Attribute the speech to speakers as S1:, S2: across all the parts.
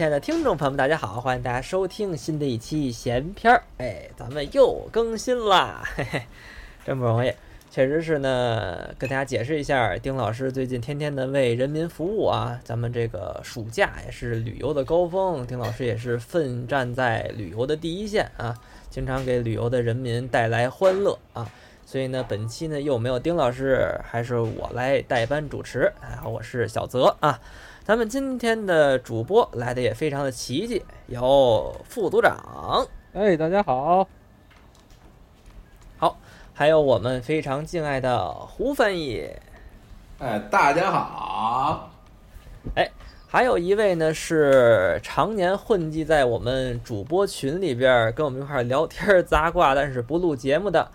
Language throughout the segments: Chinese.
S1: 亲爱的听众朋友们，大家好，欢迎大家收听新的一期闲篇儿。哎，咱们又更新啦，嘿嘿，真不容易，确实是呢。跟大家解释一下，丁老师最近天天的为人民服务啊，咱们这个暑假也是旅游的高峰，丁老师也是奋战在旅游的第一线啊，经常给旅游的人民带来欢乐啊。所以呢，本期呢又没有丁老师，还是我来代班主持。啊，我是小泽啊。咱们今天的主播来的也非常的奇迹，有副组长，
S2: 哎，大家好，
S1: 好，还有我们非常敬爱的胡翻译，
S3: 哎，大家好，
S1: 哎，还有一位呢是常年混迹在我们主播群里边，跟我们一块聊天杂挂，但是不录节目的。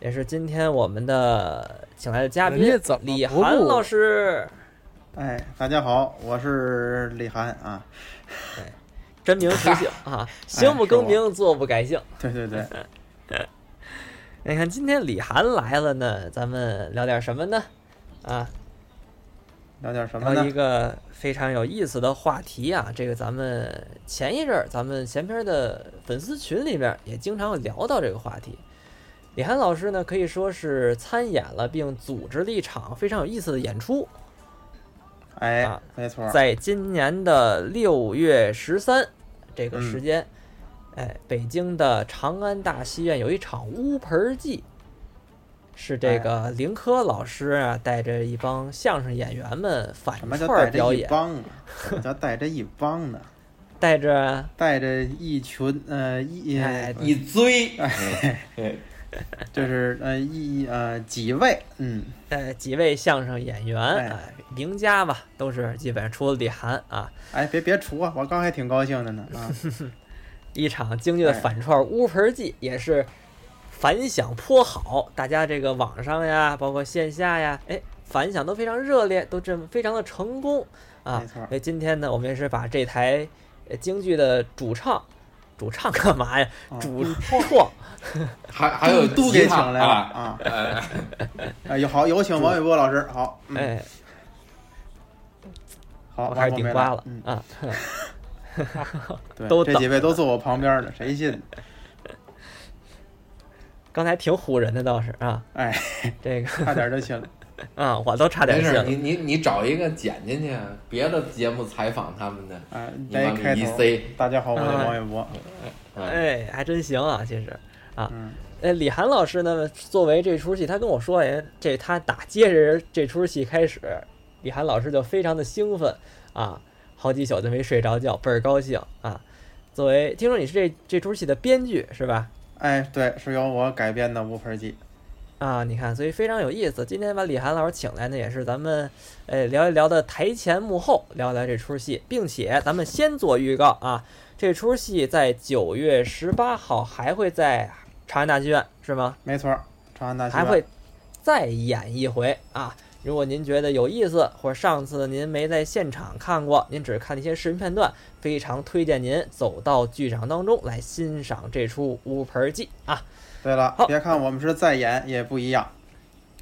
S1: 也是今天我们的请来的嘉宾李涵老师。
S4: 哎，大家好，我是李涵啊。
S1: 哎，真名实姓啊，行不更名，坐不改姓。
S4: 对对对。
S1: 你看今天李涵来了呢，咱们聊点什么呢？啊，
S4: 聊点什么？
S1: 聊一个非常有意思的话题啊。这个咱们前一阵儿咱们前边的粉丝群里面也经常聊到这个话题。李涵老师呢，可以说是参演了并组织了一场非常有意思的演出。
S4: 哎，没错，
S1: 在今年的六月十三这个时间，哎，北京的长安大戏院有一场乌盆记，是这个林科老师啊带着一帮相声演员们反串表演。
S4: 什么叫带着一帮呢？
S1: 带着
S4: 带着一群呃一
S3: 一堆。
S4: 就是呃一呃几位嗯。
S1: 呃几位相声演员哎。名家吧都是基本上除了李涵啊。
S4: 哎别别除啊我刚还挺高兴的呢啊。
S1: 一场京剧的反串乌盆记也是反响颇好大家这个网上呀包括线下呀哎反响都非常热烈都这么非常的成功啊。
S4: 没错。
S1: 所以今天呢我们也是把这台京剧的主唱。主唱干嘛呀？主创，
S3: 还还有
S4: 都给请来了啊！哎，有好有请王伟波老师，好，
S1: 哎，
S4: 好，
S1: 我还是顶瓜了嗯啊！
S4: 对，这几位都坐我旁边呢，谁信？
S1: 刚才挺唬人的倒是啊，
S4: 哎，
S1: 这个
S4: 差点就信了。
S1: 啊，我都差点信了。
S3: 你你你找一个剪进去，别的节目采访他们的，
S4: 哎，
S3: 你往里一塞。
S4: 大家好，我是王玥波。
S1: 哎，还真行啊，其实啊，哎，李涵老师呢，作为这出戏，他跟我说，哎，这他打接着这出戏开始，李涵老师就非常的兴奋啊，好几宿都没睡着觉，倍儿高兴啊。作为听说你是这这出戏的编剧是吧？
S4: 哎，对，是由我改编的《乌盆记》。
S1: 啊，你看，所以非常有意思。今天把李涵老师请来呢，也是咱们，哎，聊一聊的台前幕后，聊聊这出戏，并且咱们先做预告啊，这出戏在九月十八号还会在长安大剧院，是吗？
S4: 没错，长安大剧
S1: 院还会再演一回啊。如果您觉得有意思，或者上次您没在现场看过，您只看一些视频片段，非常推荐您走到剧场当中来欣赏这出乌盆记啊。
S4: 对了，别看我们是再演也不一样，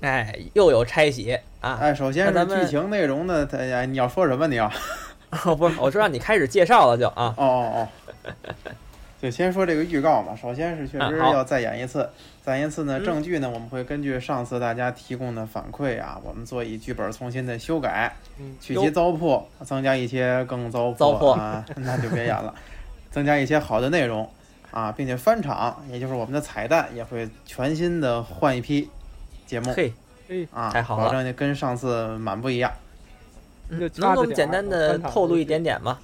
S1: 哎，又有拆洗啊！
S4: 哎，首先是剧情内容呢，哎，你要说什么？你要？
S1: 哦，不是，我就让你开始介绍了，就啊。
S4: 哦哦哦，就先说这个预告嘛。首先是确实要再演一次，再演一次呢，证据呢，我们会根据上次大家提供的反馈啊，我们做以剧本重新的修改，取其糟粕，增加一些更糟
S1: 粕
S4: 啊，那就别演了，增加一些好的内容。啊，并且翻场，也就是我们的彩蛋也会全新的换一批节目。
S1: 嘿，
S4: 啊，
S1: 太好了，
S4: 保证跟上次蛮不一样。
S1: 能给我们简单的透露一点点吗？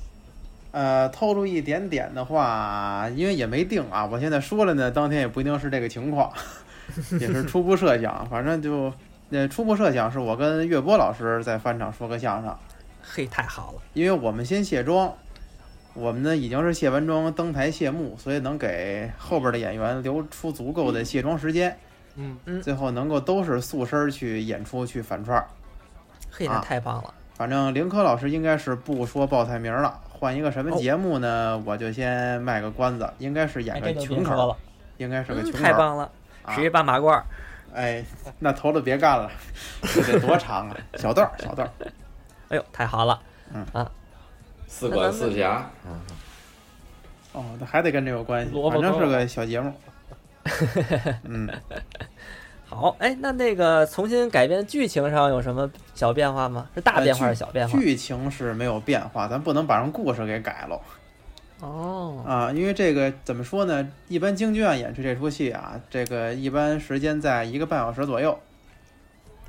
S4: 呃，透露一点点的话，因为也没定啊，我现在说了呢，当天也不一定是这个情况，也是初步设想。反正就，那，初步设想是我跟岳波老师在翻场说个相声。
S1: 嘿，太好了，
S4: 因为我们先卸妆。我们呢已经是卸完妆登台谢幕，所以能给后边的演员留出足够的卸妆时间。
S1: 嗯嗯，
S4: 最后能够都是素身去演出去反串。
S1: 嘿，那太棒了！
S4: 反正林科老师应该是不说报菜名了，换一个什么节目呢？我就先卖个关子，应该是演个群口
S1: 了，
S4: 应该是个群口。
S1: 太棒了，直接搬马褂。
S4: 哎，那头子别干了，这得多长啊！小段儿，小段儿。
S1: 哎呦，太好了！
S4: 嗯
S1: 啊。
S3: 四管四侠。
S4: 嗯哦，那还得跟这有关系，反正是个小节目。嗯，
S1: 好，哎，那那个重新改编剧情上有什么小变化吗？是大变化还是小变化？
S4: 剧情是没有变化，咱不能把人故事给改了。
S1: 哦，
S4: 啊，因为这个怎么说呢？一般京剧院演出这出戏啊，这个一般时间在一个半小时左右。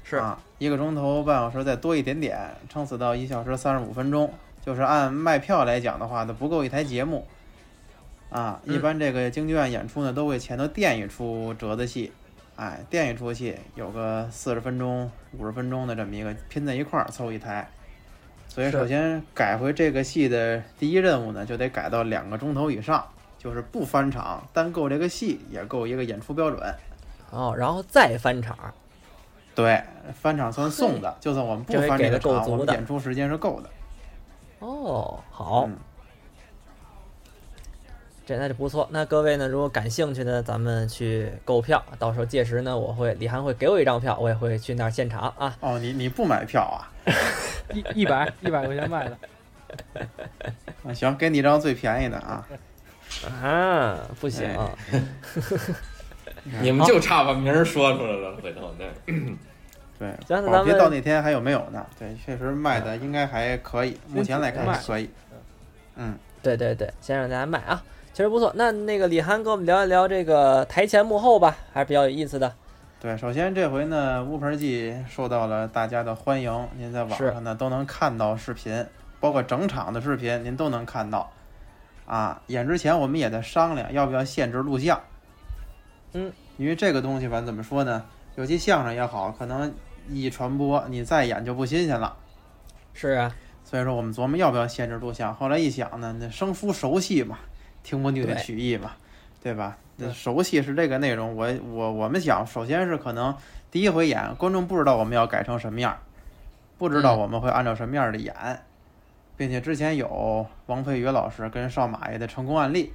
S1: 是
S4: 啊，一个钟头半小时再多一点点，撑死到一小时三十五分钟。就是按卖票来讲的话，那不够一台节目。啊，一般这个京剧院演出呢，都会前头垫一出折子戏，哎，电一出戏，有个四十分钟、五十分钟的这么一个拼在一块儿凑一台。所以首先改回这个戏的第一任务呢，就得改到两个钟头以上，就是不翻场，单够这个戏也够一个演出标准。
S1: 哦，然后再翻场。
S4: 对，翻场算送的，就算我们不翻这个场，我们演出时间是够的。
S1: 哦，好。这那就不错。那各位呢，如果感兴趣呢，咱们去购票。到时候届时呢，我会李涵会给我一张票，我也会去那儿现场啊。
S4: 哦，你你不买票啊？
S2: 一一百一百块钱卖的。
S4: 啊，行，给你一张最便宜的啊。
S1: 啊，不行。
S3: 你们就差把名儿说出来了，回头
S4: 对。对，咱别到那天还有没有呢？对，确实卖的应该还可以，目前来看可以。嗯，
S1: 对对对，先让大家卖啊。确实不错，那那个李涵跟我们聊一聊这个台前幕后吧，还是比较有意思的。
S4: 对，首先这回呢，乌盆记受到了大家的欢迎，您在网上呢都能看到视频，包括整场的视频，您都能看到。啊，演之前我们也在商量要不要限制录像。
S1: 嗯，
S4: 因为这个东西吧，怎么说呢？尤其相声也好，可能一传播，你再演就不新鲜了。
S1: 是啊，
S4: 所以说我们琢磨要不要限制录像，后来一想呢，那生疏熟悉嘛。听不腻的曲艺嘛，对吧？熟悉是这个内容。我我我们想，首先是可能第一回演，观众不知道我们要改成什么样，不知道我们会按照什么样的演，并且之前有王佩宇老师跟少马爷的成功案例，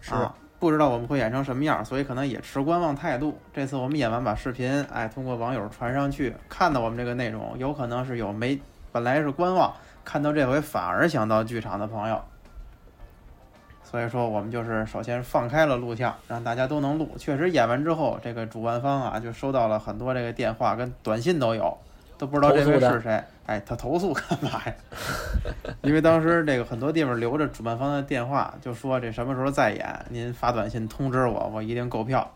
S1: 是
S4: 不知道我们会演成什么样，所以可能也持观望态度。这次我们演完把视频，哎，通过网友传上去，看到我们这个内容，有可能是有没本来是观望，看到这回反而想到剧场的朋友。所以说，我们就是首先放开了录像，让大家都能录。确实演完之后，这个主办方啊就收到了很多这个电话跟短信都有，都不知道这位是谁。哎，他投诉干嘛呀？因为当时这个很多地方留着主办方的电话，就说这什么时候再演，您发短信通知我，我一定购票。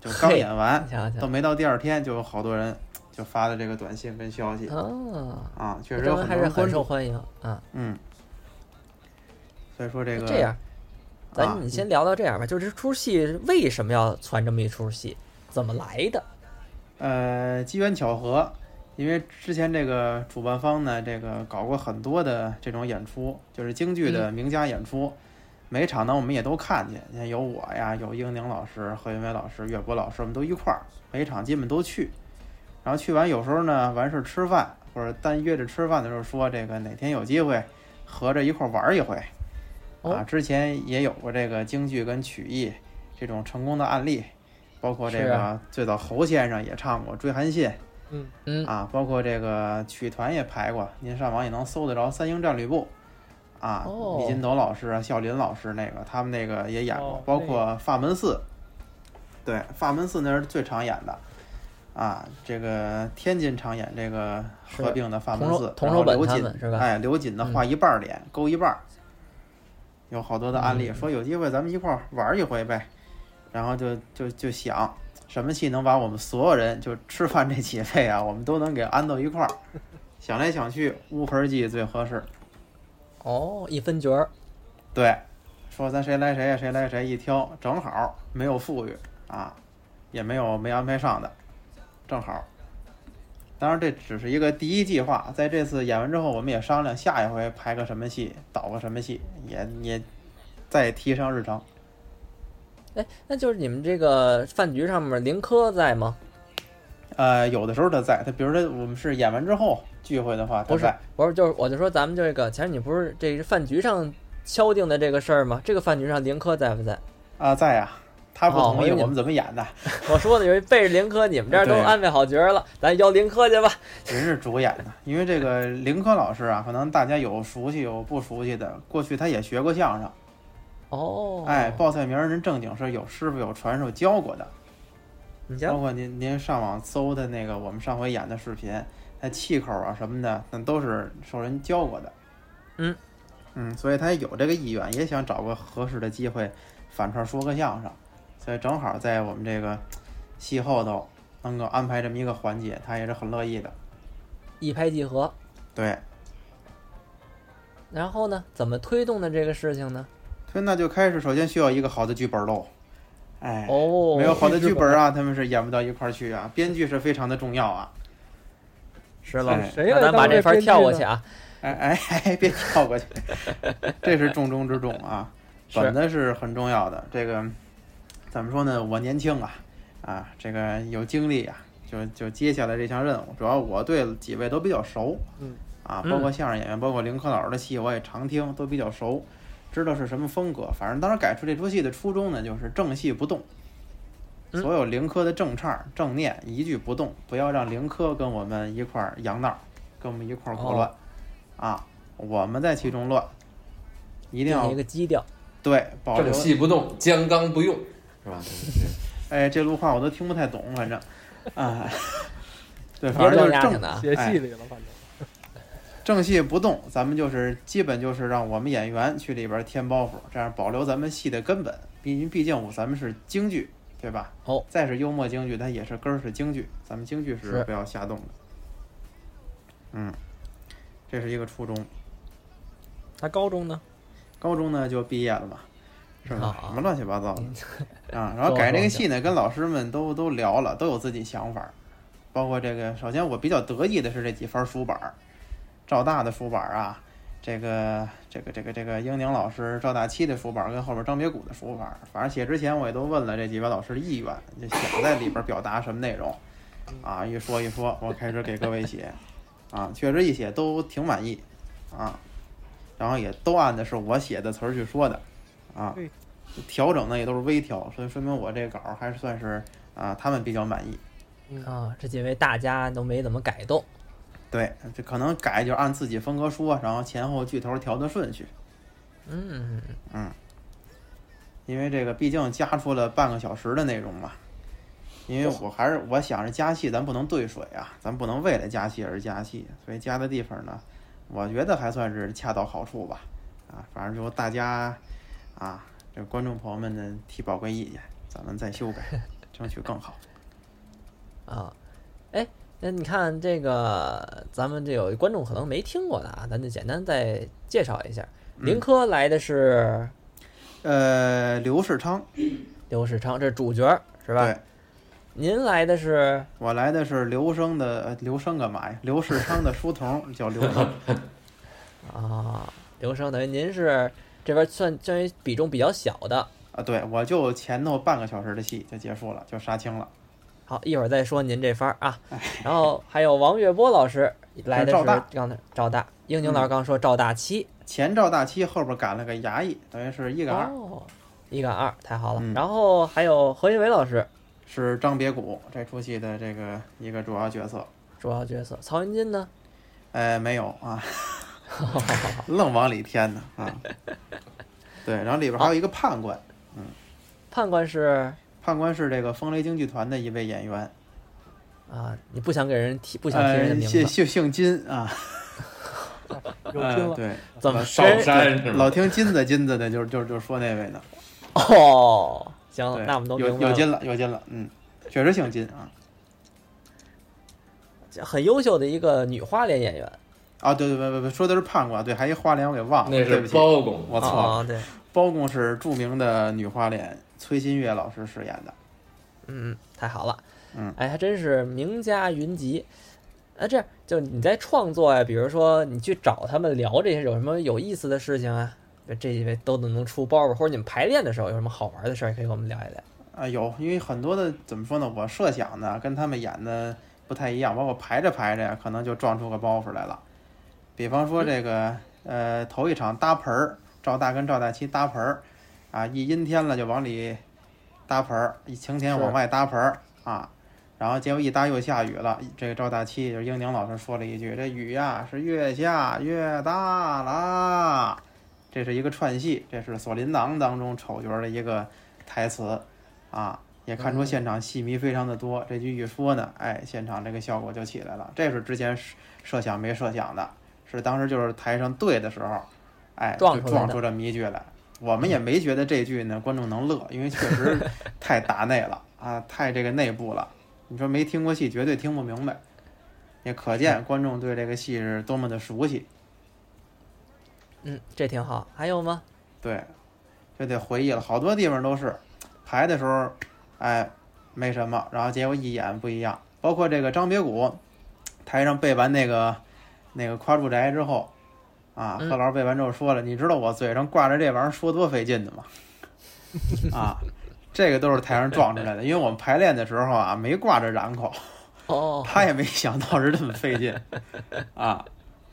S4: 就刚演完，都没到第二天，就有好多人就发的这个短信跟消息。
S1: 哦，
S4: 啊，确实有很
S1: 多人很受欢迎啊。
S4: 嗯，所以说这个
S1: 这样。咱你先聊到这样吧，就这出戏为什么要传这么一出戏，怎么来的？
S4: 呃，机缘巧合，因为之前这个主办方呢，这个搞过很多的这种演出，就是京剧的名家演出，每场呢我们也都看见，你看有我呀，有英宁老师、何云伟老师、岳博老师，我们都一块儿，每场基本都去。然后去完有时候呢，完事儿吃饭或者单约着吃饭的时候说，这个哪天有机会合着一块儿玩一回。啊，之前也有过这个京剧跟曲艺这种成功的案例，包括这个最早侯先生也唱过《追韩信》，
S1: 嗯。嗯，
S4: 啊，包括这个曲团也排过，您上网也能搜得着三英战吕布，啊，李金斗老师啊，孝林老师那个他们那个也演过，包括法门寺，对，法门寺那是最常演的，啊，这个天津常演这个合并的法门寺，
S1: 然后
S4: 刘瑾哎，刘瑾的画一半脸，勾一半。有好多的案例，说有机会咱们一块儿玩一回呗，然后就就就想什么戏能把我们所有人就吃饭这几位啊，我们都能给安到一块儿。想来想去，乌盆记最合适。
S1: 哦，一分角儿。
S4: 对，说咱谁来谁呀，谁来谁一挑，正好没有富裕啊，也没有没安排上的，正好。当然这只是一个第一计划，在这次演完之后，我们也商量下一回拍个什么戏，导个什么戏，也也再提上日程。
S1: 哎，那就是你们这个饭局上面林科在吗？
S4: 呃，有的时候他在，他比如说我们是演完之后聚会的话，
S1: 不是不是，就是我就说咱们这个，前你不是这是饭局上敲定的这个事儿吗？这个饭局上林科在不在？
S4: 啊，在呀，他不同意，
S1: 哦我
S4: 们怎么演的？
S1: 我说的因为背着林科，你们这儿都安排好角儿了，咱邀林科去吧。
S4: 人是主演的，因为这个 林科老师啊，可能大家有熟悉有不熟悉的，过去他也学过相声，
S1: 哦，
S4: 哎，报菜名儿人正经是有师傅有传授教过的，包
S1: 你瞧，
S4: 括您您上网搜的那个我们上回演的视频，那气口啊什么的，那都是受人教过的。
S1: 嗯。
S4: 嗯，所以他有这个意愿，也想找个合适的机会反串说个相声，所以正好在我们这个戏后头能够安排这么一个环节，他也是很乐意的。
S1: 一拍即合。
S4: 对，
S1: 然后呢，怎么推动的这个事情呢？
S4: 推那就开始，首先需要一个好的剧本喽。哎，
S1: 哦，
S4: 没有好的剧本啊，他们是演不到一块儿去啊。编剧是非常的重要啊。
S1: 是了
S2: 谁来当这
S1: 咱把这番跳过去啊。
S4: 哎哎 哎，别跳过去，这是重中之重啊。
S1: 是
S4: 本子是很重要的。这个怎么说呢？我年轻啊，啊，这个有精力啊，就就接下来这项任务。主要我对几位都比较熟，
S2: 嗯，
S4: 啊，
S1: 嗯
S4: 包括相声演员，包括林科老师的戏，我也常听，都比较熟，知道是什么风格。反正当时改出这出戏的初衷呢，就是正戏不动。
S1: 嗯
S4: 所有灵科的正唱、正念一句不动，不要让灵科跟我们一块儿扬闹，跟我们一块儿胡乱，啊，我们在其中乱，一定要
S1: 定一个基调。
S4: 对保留
S3: 正。气不动，将刚不用，是吧？
S4: 对 对对哎，这路话我都听不太懂，反正，啊，对，反正就是正。
S2: 写
S4: 哎
S2: 戏里了，反正
S4: 正戏不动，咱们就是基本就是让我们演员去里边添包袱，这样保留咱们戏的根本。毕竟毕竟咱们是京剧，对吧？
S1: 哦，
S4: 再是幽默京剧，它也是根儿是京剧，咱们京剧是
S1: 是
S4: 不要瞎动的。嗯，这是一个初中。
S1: 那高中呢？
S4: 高中呢就毕业了嘛，是吧？
S1: 啊
S4: 什么乱七八糟的啊！然后改这个戏呢，跟老师们都都聊了，都有自己想法儿。包括这个，首先我比较得意的是这几番书板儿，赵大的书板儿啊，这个这个这个这个英宁老师赵大七的书板儿跟后边张别谷的书板儿，反正写之前我也都问了这几位老师的意愿，就想在里边表达什么内容啊？一说一说，我开始给各位写啊，确实一写都挺满意啊。然后也都按的是我写的词儿去说的，啊，调整呢也都是微调，所以说明我这稿儿还是算是啊他们比较满意。
S1: 啊，这几位大家都没怎么改动。
S4: 对，这可能改就按自己风格说，然后前后句头调的顺序，
S1: 嗯，
S4: 因为这个毕竟加出了半个小时的内容嘛。因为我还是我想着加戏，咱不能兑水啊，咱不能为了加戏而加戏，所以加的地方呢，我觉得还算是恰到好处吧。啊，反正就大家啊，这观众朋友们呢提宝贵意见，咱们再修改，争取更好。
S1: 啊，哎，那你看这个，咱们这有观众可能没听过的啊，咱就简单再介绍一下。林科来的是
S4: 呃，刘世昌，
S1: 刘世昌，这是主角是吧？
S4: 对。
S1: 您来的是
S4: 我来的是刘生的呃刘生干嘛呀？刘世昌的书童叫刘生，
S1: 啊，刘生，等于您是这边算算于比重比较小的。
S4: 啊，对我就前头半个小时的戏就结束了，就杀青了。
S1: 好，一会儿再说您这番儿啊。然后还有王月波老师来的是刚才赵大，英宁老师刚说赵大七，
S4: 前赵大七，后边赶了个衙役，等于是一赶二，
S1: 哦，一赶二，太好了。
S4: 嗯
S1: 然后还有何云伟老师
S4: 是张别谷这出戏的这个一个主要角色。
S1: 主要角色，曹云金呢？
S4: 哎，没有啊，愣往里添呢啊。对，然后里边还有一个判官，嗯
S1: 判官是
S4: 判官是这个风雷京剧团的一位演员，
S1: 啊，你不想给人提，不想提人名字，
S4: 姓姓姓金啊，呃
S2: 有心了，
S4: 对，
S1: 怎么
S3: 少山
S4: 老？听金子金子的，就是就是就说那位呢。
S1: 哦，行，那我们都
S4: 有。有金了，有金了，嗯，确实姓金啊。
S1: 很优秀的一个女花脸演员。
S4: 啊，对对对对对，说的是判官，对，还一花脸我给忘了，
S3: 那是包公，
S4: 我错了。
S1: 啊，对，
S4: 包公是著名的女花脸崔新月老师饰演的。
S1: 嗯，太好了，
S4: 嗯，
S1: 哎，还真是名家云集。啊，这样就你在创作呀，比如说你去找他们聊这些有什么有意思的事情啊，这几位都能出包袱，或者你们排练的时候有什么好玩的事儿，可以跟我们聊一聊。
S4: 啊，有，因为很多的怎么说呢，我设想的跟他们演的不太一样，包括排着排着呀，可能就撞出个包袱来了。比方说这个，呃，头一场搭盆儿，赵大跟赵大七搭盆儿，啊，一阴天了就往里搭盆儿，一晴天往外搭盆儿啊，然后结果一搭又下雨了。这个赵大七就是英宁老师说了一句：“这雨呀是越下越大啦。”这是一个串戏，这是《锁麟囊》当中丑角的一个台词啊，也看出现场戏迷非常的多。这句一说呢，哎，现场这个效果就起来了。这是之前设想没设想的，是当时就是台上对的时候，哎，就撞出这么一句来。我们也没觉得这句呢观众能乐，因为确实太打内了啊，太这个内部了。你说没听过戏，绝对听不明白，也可见观众对这个戏是多么的熟悉。
S1: 嗯，这挺好。还有吗？
S4: 对，这得回忆了，好多地方都是排的时候，哎，没什么，然后结果一演不一样。包括这个张别谷，台上背完那个那个夸住宅之后，啊，贺老师背完之后说了：“你知道我嘴上挂着这玩意儿说多费劲的吗？”啊，这个都是台上撞出来的，因为我们排练的时候啊，没挂着染口，
S1: 哦，
S4: 他也没想到是这么费劲，啊。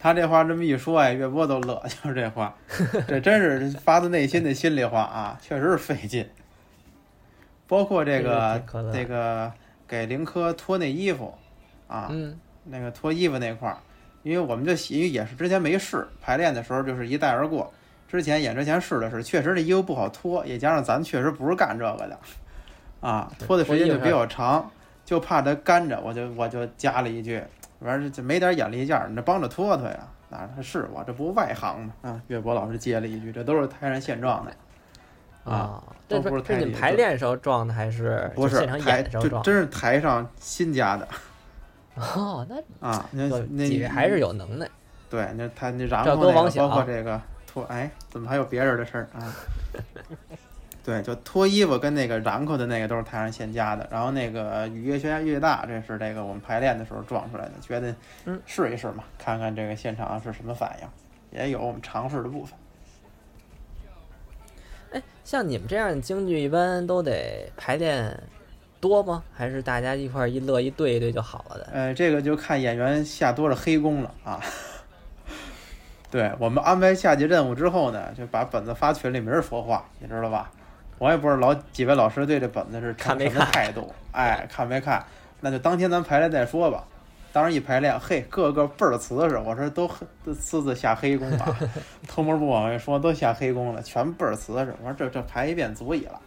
S4: 他这话这么一说，哎，岳波都乐，就是这话，这真是发自内心的心里话啊，确实是费劲。包括这个这个给林科脱那衣服，啊，那个脱衣服那块儿，因为我们就因为也是之前没试排练的时候，就是一带而过。之前演之前试的是，确实这衣服不好脱，也加上咱确实不是干这个的，啊，脱的时间就比较长，就怕它干着，我就我就加了一句。完事就没点眼力见儿，你这帮着脱脱呀？啊，是我这不外行吗？啊，岳博老师接了一句：“这都是台上现状的。”啊，
S1: 都
S4: 不是
S1: 是你排练时候撞的，还是
S4: 不是
S1: 现场演的时候撞？
S4: 真是台上新加的。
S1: 哦，那
S4: 啊，那那
S1: 还是有能耐。
S4: 对，那他那然后那个包括这个脱，哎，怎么还有别人的事儿啊？对，就脱衣服跟那个染口的那个都是台上现加的，然后那个雨越下越大，这是这个我们排练的时候撞出来的，觉得试一试嘛，看看这个现场是什么反应，也有我们尝试的部分。
S1: 哎，像你们这样的京剧一般都得排练多吗？还是大家一块一乐一对一对就好了的？
S4: 呃，这个就看演员下多少黑工了啊。对我们安排下级任务之后呢，就把本子发群里，没人说话，你知道吧？我也不知道老几位老师对这本子是
S1: 看
S4: 什么态度，哎，看没看？那就当天咱排练再说吧。当时一排练，嘿，个个倍儿瓷实。我说都都私自下黑工了，偷摸不往外说，都下黑工了，全倍儿瓷实。我说这这排一遍足矣了。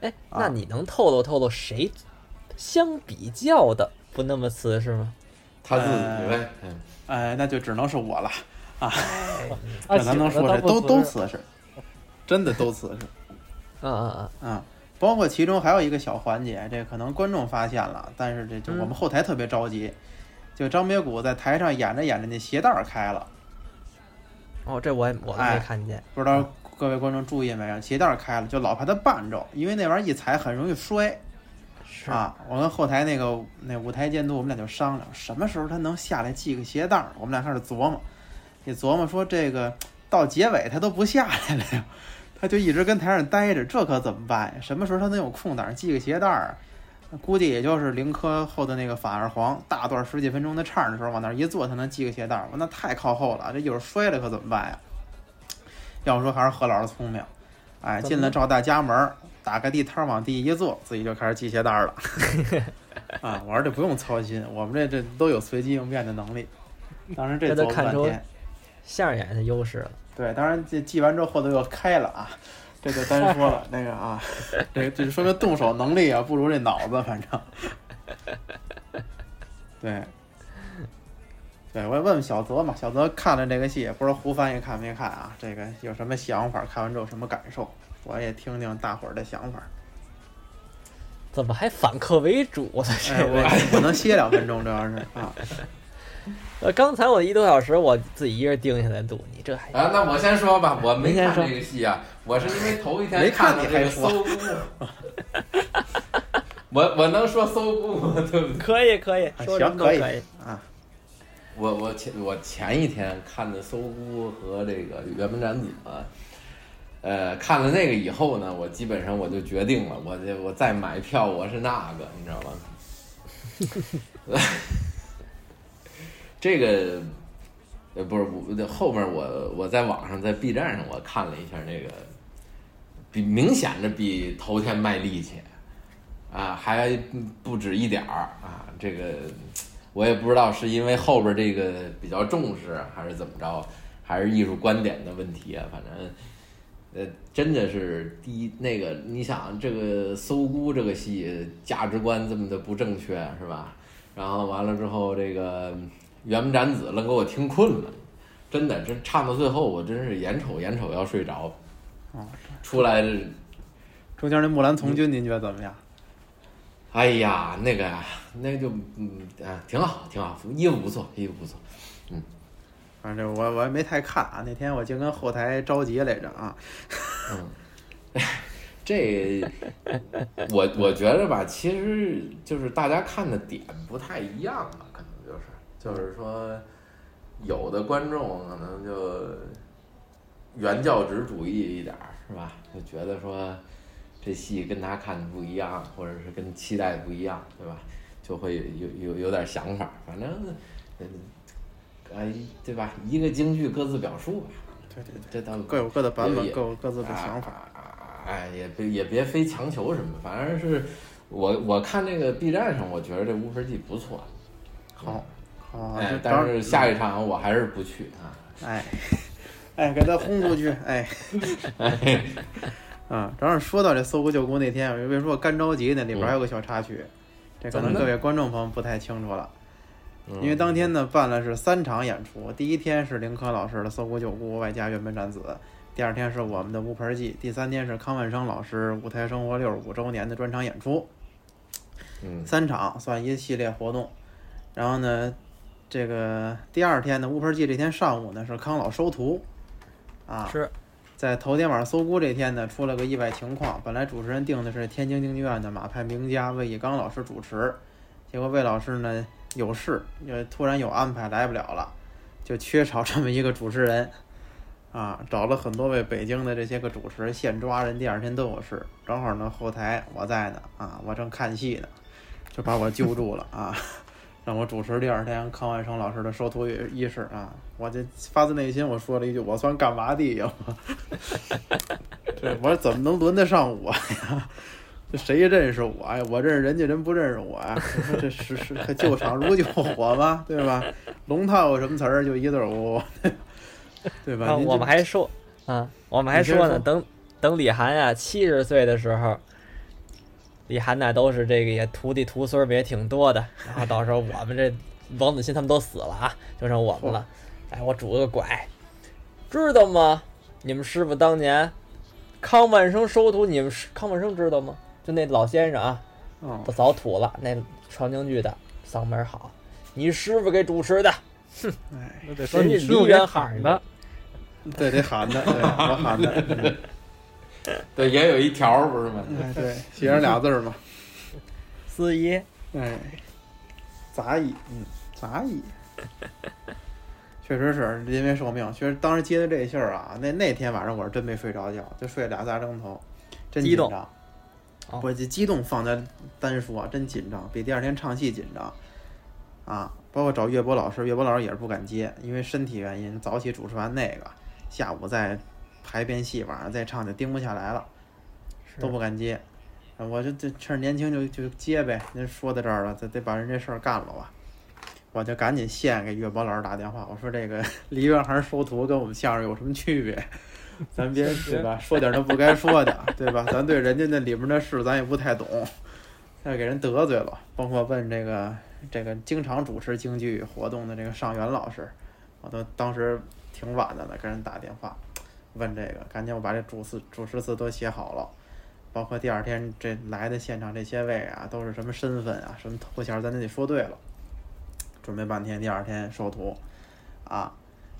S1: 哎，那你能透露透露谁相比较的不那么瓷实吗？
S3: 他自己呗。
S4: 哎，那就只能是我了啊。这咱能说这都都瓷实。真的都瓷实，
S1: 嗯嗯嗯
S4: 嗯，包括其中还有一个小环节，这可能观众发现了，但是这就我们后台特别着急，就张别谷在台上演着演着那鞋带开了，
S1: 哦，这我我没看见，
S4: 不知道各位观众注意没有？鞋带开了，就老怕它绊着，因为那玩意儿一踩很容易摔，啊，我跟后台那个那舞台监督，我们俩就商量，什么时候他能下来系个鞋带儿我们俩开始琢磨，一琢磨说这个到结尾他都不下来了呀。他就一直跟台上待着，这可怎么办呀？什么时候他能有空档系个鞋带儿？估计也就是零科后的那个反二黄大段十几分钟的唱的时候，往那儿一坐，他能系个鞋带儿。我那太靠后了，这一会儿摔了可怎么办呀？要说还是何老师聪明，哎，进了赵大家门，打开地摊往地一坐，自己就开始系鞋带儿了。啊，我说这不用操心，我们这这都有随机应变的能力。当然这
S1: 都看出相声演员的优势了。
S4: 对，当然这系完之后后头又开了啊，这就单说了 那个啊，这这说明动手能力啊不如这脑子，反正。对，对我也问问小泽嘛，小泽看了这个戏，不知道胡翻译看没看啊？这个有什么想法？看完之后什么感受？我也听听大伙儿的想法。
S1: 怎么还反客为主呢？这
S4: 我我能歇两分钟，主要是啊。
S1: 呃，刚才我一多小时，我自己一人盯下来录，你这还
S3: 啊？那我先说吧，我没看这个戏啊，我是因为头一天
S4: 看
S3: 的这个搜姑，我我能说搜姑吗？对不对？
S1: 可以可以，
S4: 行
S1: 可
S4: 以啊。
S3: 我我前我前一天看的搜姑和这个辕门斩子，呃，看了那个以后呢，我基本上我就决定了，我我再买票，我是那个，你知道吗？这个，呃，不是我后面我我在网上在 B 站上我看了一下那个比明显的比头天卖力气，啊，还不止一点儿啊。这个我也不知道是因为后边这个比较重视，还是怎么着，还是艺术观点的问题啊。反正，呃，真的是第一那个，你想这个搜姑这个戏价值观这么的不正确是吧？然后完了之后，这个原木斩子愣给我听困了，真的，这唱到最后我真是眼瞅眼瞅要睡着。
S4: 哦，
S3: 出来
S4: 中间那木兰从军，您觉得怎么样？
S3: 哎呀，那个那就嗯啊，挺好，挺好，衣服不错，衣服不错，嗯。
S4: 反正我我也没太看啊，那天我净跟后台着急来着啊。
S3: 嗯，这我我觉得吧，其实就是大家看的点不太一样吧，可能就是就是说，有的观众可能就。原教旨主义一点儿是吧？就觉得说这戏跟他看的不一样，或者是跟期待不一样，对吧？就会有有有点想法。反正，嗯，哎，对吧？一个京剧各自表述吧。
S4: 对对
S3: 对，这倒
S4: 各有各的版本，各有各自的想法。
S3: 哎，也别也别非强求什么，反正是我我看这个 B 站上，我觉得这乌盆记不错。
S4: 好，好，
S3: 哎，但是下一场我还是不去啊。
S4: 哎。哎，给他轰出去！哎，啊，正好说到这搜狐救国那天，为什么说干着急呢？里边还有个小插曲，这可能各位观众朋友不太清楚了。因为当天呢办了是三场演出，第一天是林科老师的搜狐救国外加原本战子，第二天是我们的乌盆记，第三天是康万生老师舞台生活六十五周年的专场演出。
S3: 嗯，
S4: 三场算一系列活动，然后呢，这个第二天呢乌盆记这天上午呢是康老收徒。啊，
S1: 是
S4: 在头天晚上搜估这天呢，出了个意外情况。本来主持人定的是天津京剧院的马派名家魏以刚老师主持，结果魏老师呢有事，又突然有安排来不了了，就缺少这么一个主持人。啊，找了很多位北京的这些个主持人，现抓人，第二天都有事。正好呢，后台我在呢，啊，我正看戏呢，就把我揪住了啊。让我主持第二天康万生老师的收徒仪式啊！我这发自内心我说了一句：“我算干嘛的呀？” 这我说怎么能轮得上我呀？这谁认识我呀？我认识人家人不认识我呀？这是是救场如救火吗，对吧？龙套有什么词儿？就一字儿对吧？
S1: 我们还说啊，我们还说呢，等等李涵呀七十岁的时候。李涵那都是这个也徒弟徒孙儿也挺多的，然后到时候我们这王子鑫他们都死了啊，就剩我们了。哎，我拄个拐，知道吗？你们师傅当年康万生收徒，你们康万生知道吗？就那老先生啊，都早土了，那传京剧的嗓门好，你师傅给主持的，哼，
S2: 哎，那得说你师傅喊的，
S4: 对，得喊的，我喊的。
S3: 对，也有一条不是吗？
S4: 哎，对，写上俩字儿嘛，
S1: 司仪，
S4: 哎，杂役，嗯，杂役，确实是因为受命，确实当时接的这信儿啊，那那天晚上我是真没睡着觉，就睡俩仨钟头，真紧张。我这激动放在单说啊，真紧张，比第二天唱戏紧张啊。包括找岳波老师，岳波老师也是不敢接，因为身体原因，早起主持完那个，下午再。排遍戏，晚上再唱就盯不下来了，都不敢接。我就这趁着年轻就就接呗。您说到这儿了，得得把人这事儿干了吧。我就赶紧现给岳博老师打电话，我说这个 梨园行收徒跟我们相声有什么区别？咱别对吧？说点那不该说的，对吧？咱对人家那里面的事咱也不太懂，再给人得罪了。包括问这个这个经常主持京剧活动的这个尚元老师，我都当时挺晚的了，跟人打电话。问这个，赶紧我把这主词主持词都写好了，包括第二天这来的现场这些位啊，都是什么身份啊，什么头衔，咱得说对了。准备半天，第二天收徒，啊，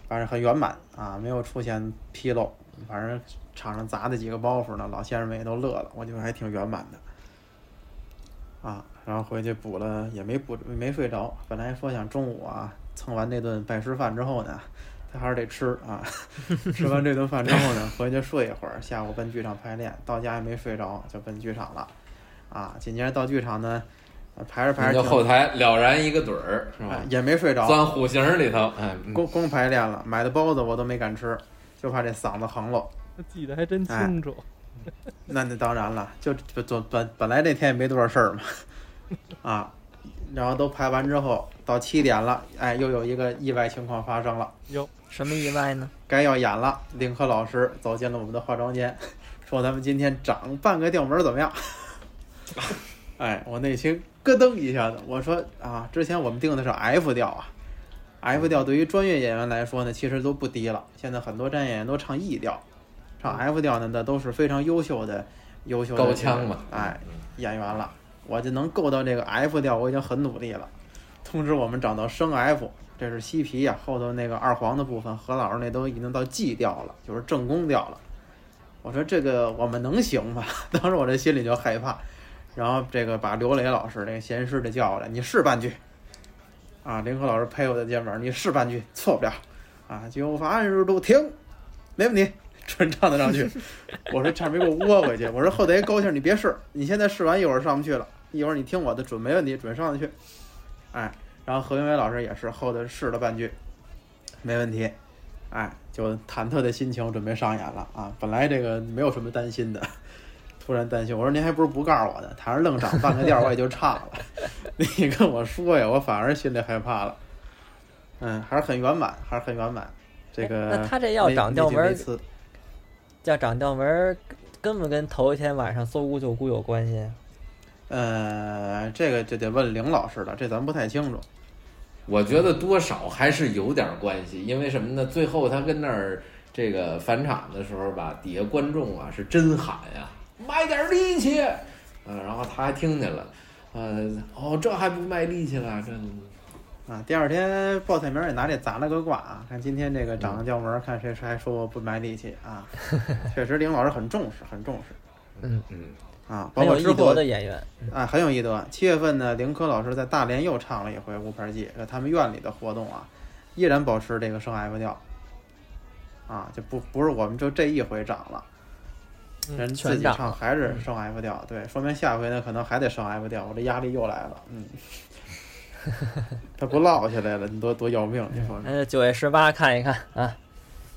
S4: 反正很圆满啊，没有出现纰漏。反正场上砸的几个包袱呢，老先生们也都乐了，我觉得还挺圆满的。啊，然后回去补了，也没补，没睡着。本来说想中午啊蹭完那顿拜师饭之后呢。还是得吃啊！吃完这顿饭之后呢，回去睡一会儿。下午奔剧场排练，到家也没睡着，就奔剧场了。啊，紧接着到剧场呢，排着排着，
S3: 就后台了然一个盹儿，是吧？
S4: 也没睡着，
S3: 钻虎形里头。哎，
S4: 光光排练了，买的包子我都没敢吃，就怕这嗓子横了。
S2: 记得还真清楚。
S4: 那那当然了，就本本本来那天也没多少事儿嘛，啊，然后都排完之后到七点了，哎，又有一个意外情况发生了。
S2: 哟，
S1: 什么意外呢？
S4: 该要演了，林科老师走进了我们的化妆间，说咱们今天长半个调门怎么样？哎，我内心咯噔一下子，我说啊，之前我们定的是 F 调啊，F 调对于专业演员来说呢，其实都不低了。现在很多专业演员都唱 E 调，唱 F 调呢，那都是非常优秀的、优秀的
S3: 高腔嘛，
S4: 哎，演员了。我就能够到这个 F 调，我已经很努力了。通知我们涨到升 F，这是西皮呀，后头那个二黄的部分，何老师那都已经到 G 调了，就是正宫调了。我说这个我们能行吗？当时我这心里就害怕。然后这个把刘磊老师这个闲师的叫过来，你试半句。啊，林科老师拍我的肩膀，你试半句，错不了。啊，就凡事都停，没问题，准唱得上去。我说差点没给我窝回去。我说后头高兴，你别试，你现在试完一会儿上不去了，一会儿你听我的，准没问题，准上得去。哎，然后何云伟老师也是后头试了半句，没问题。哎，就忐忑的心情准备上演了啊！本来这个没有什么担心的。突然担心，我说您还不是不告诉我的，他要愣涨半个调，我也就唱了。你跟我说呀，我反而心里害怕了。嗯，还是很圆满，还是很圆满。这个
S1: 那他这要涨调门，要涨调门，跟不跟头一天晚上搜姑救姑有关系？
S4: 呃，这个就得问凌老师了，这咱不太清楚。
S3: 我觉得多少还是有点关系，因为什么呢？最后他跟那儿这个返场的时候吧，底下观众啊是真喊呀。卖点力气，嗯，然后他还听见了，呃，哦，这还不卖力气了，这，
S4: 啊，第二天报菜名也拿这砸了个卦啊，看今天这个长了叫门，看谁还说我不卖力气啊，确实林老师很重视，很重视，
S1: 嗯
S3: 嗯，
S4: 啊，包括之后
S1: 的演员，
S4: 啊，很有一德。七月份呢，林科老师在大连又唱了一回《乌盆记》，他们院里的活动啊，依然保持这个升 F 调，啊，就不不是我们就这一回涨了。人自己唱还是升 F 调，对，说明下回呢可能还得升 F 调，我这压力又来了，嗯，他不落下来了，你多多要命，你说？
S1: 那九月十八看一看啊，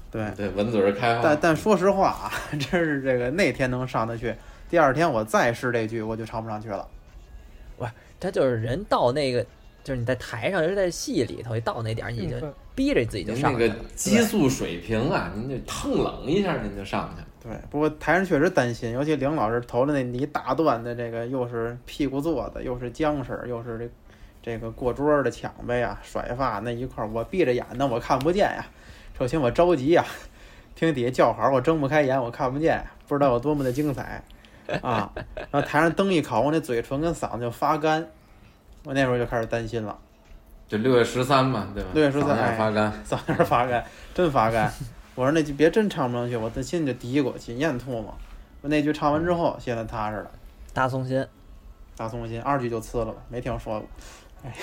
S4: 对
S3: 对，文嘴开
S4: 但但说实话啊，真是这个那天能上得去，第二天我再试这句我就唱不上去了。
S1: 不是，他就是人到那个，就是你在台上，就是在戏里头一到那点儿，你就逼着自己就上
S3: 那个激素水平啊，您就腾冷一下您就上去了。
S4: 对，不过台上确实担心，尤其凌老师投的那一大段的这个，又是屁股坐的，又是僵尸，又是这这个过桌的抢呗呀，甩发那一块儿，我闭着眼呢，我看不见呀。首先我着急呀，听底下叫好，我睁不开眼，我看不见，不知道有多么的精彩 啊。然后台上灯一烤，我那嘴唇跟嗓子就发干，我那时候就开始担心了。
S3: 就六月十三嘛，对吧？
S4: 六月十三，
S3: 嗓子发干，
S4: 嗓子发干，真发干。我说那句别真唱不上去，我的心里就嘀咕，心咽吐沫。我那句唱完之后，现在踏实了。
S1: 大松心，
S4: 大松心，二句就呲了吧？没听说过。哎，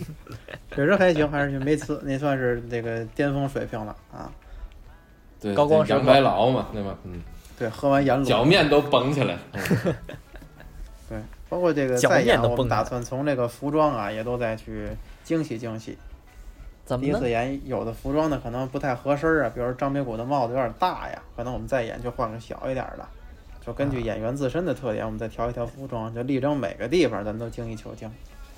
S4: 确实还行，还是没呲，那算是这个巅峰水平了啊。
S3: 对，
S1: 高光
S3: 杨白劳嘛，对吧？嗯，
S4: 对，喝完盐卤，
S3: 脚面都绷起来。
S4: 对，包括这个再演，我们打算从这个服装啊，也都再去精细精细。第一次演有的服装呢，可能不太合身啊，比如张北谷的帽子有点大呀，可能我们再演就换个小一点的，就根据演员自身的特点，我们再调一调服装，就力争每个地方咱都精益求精，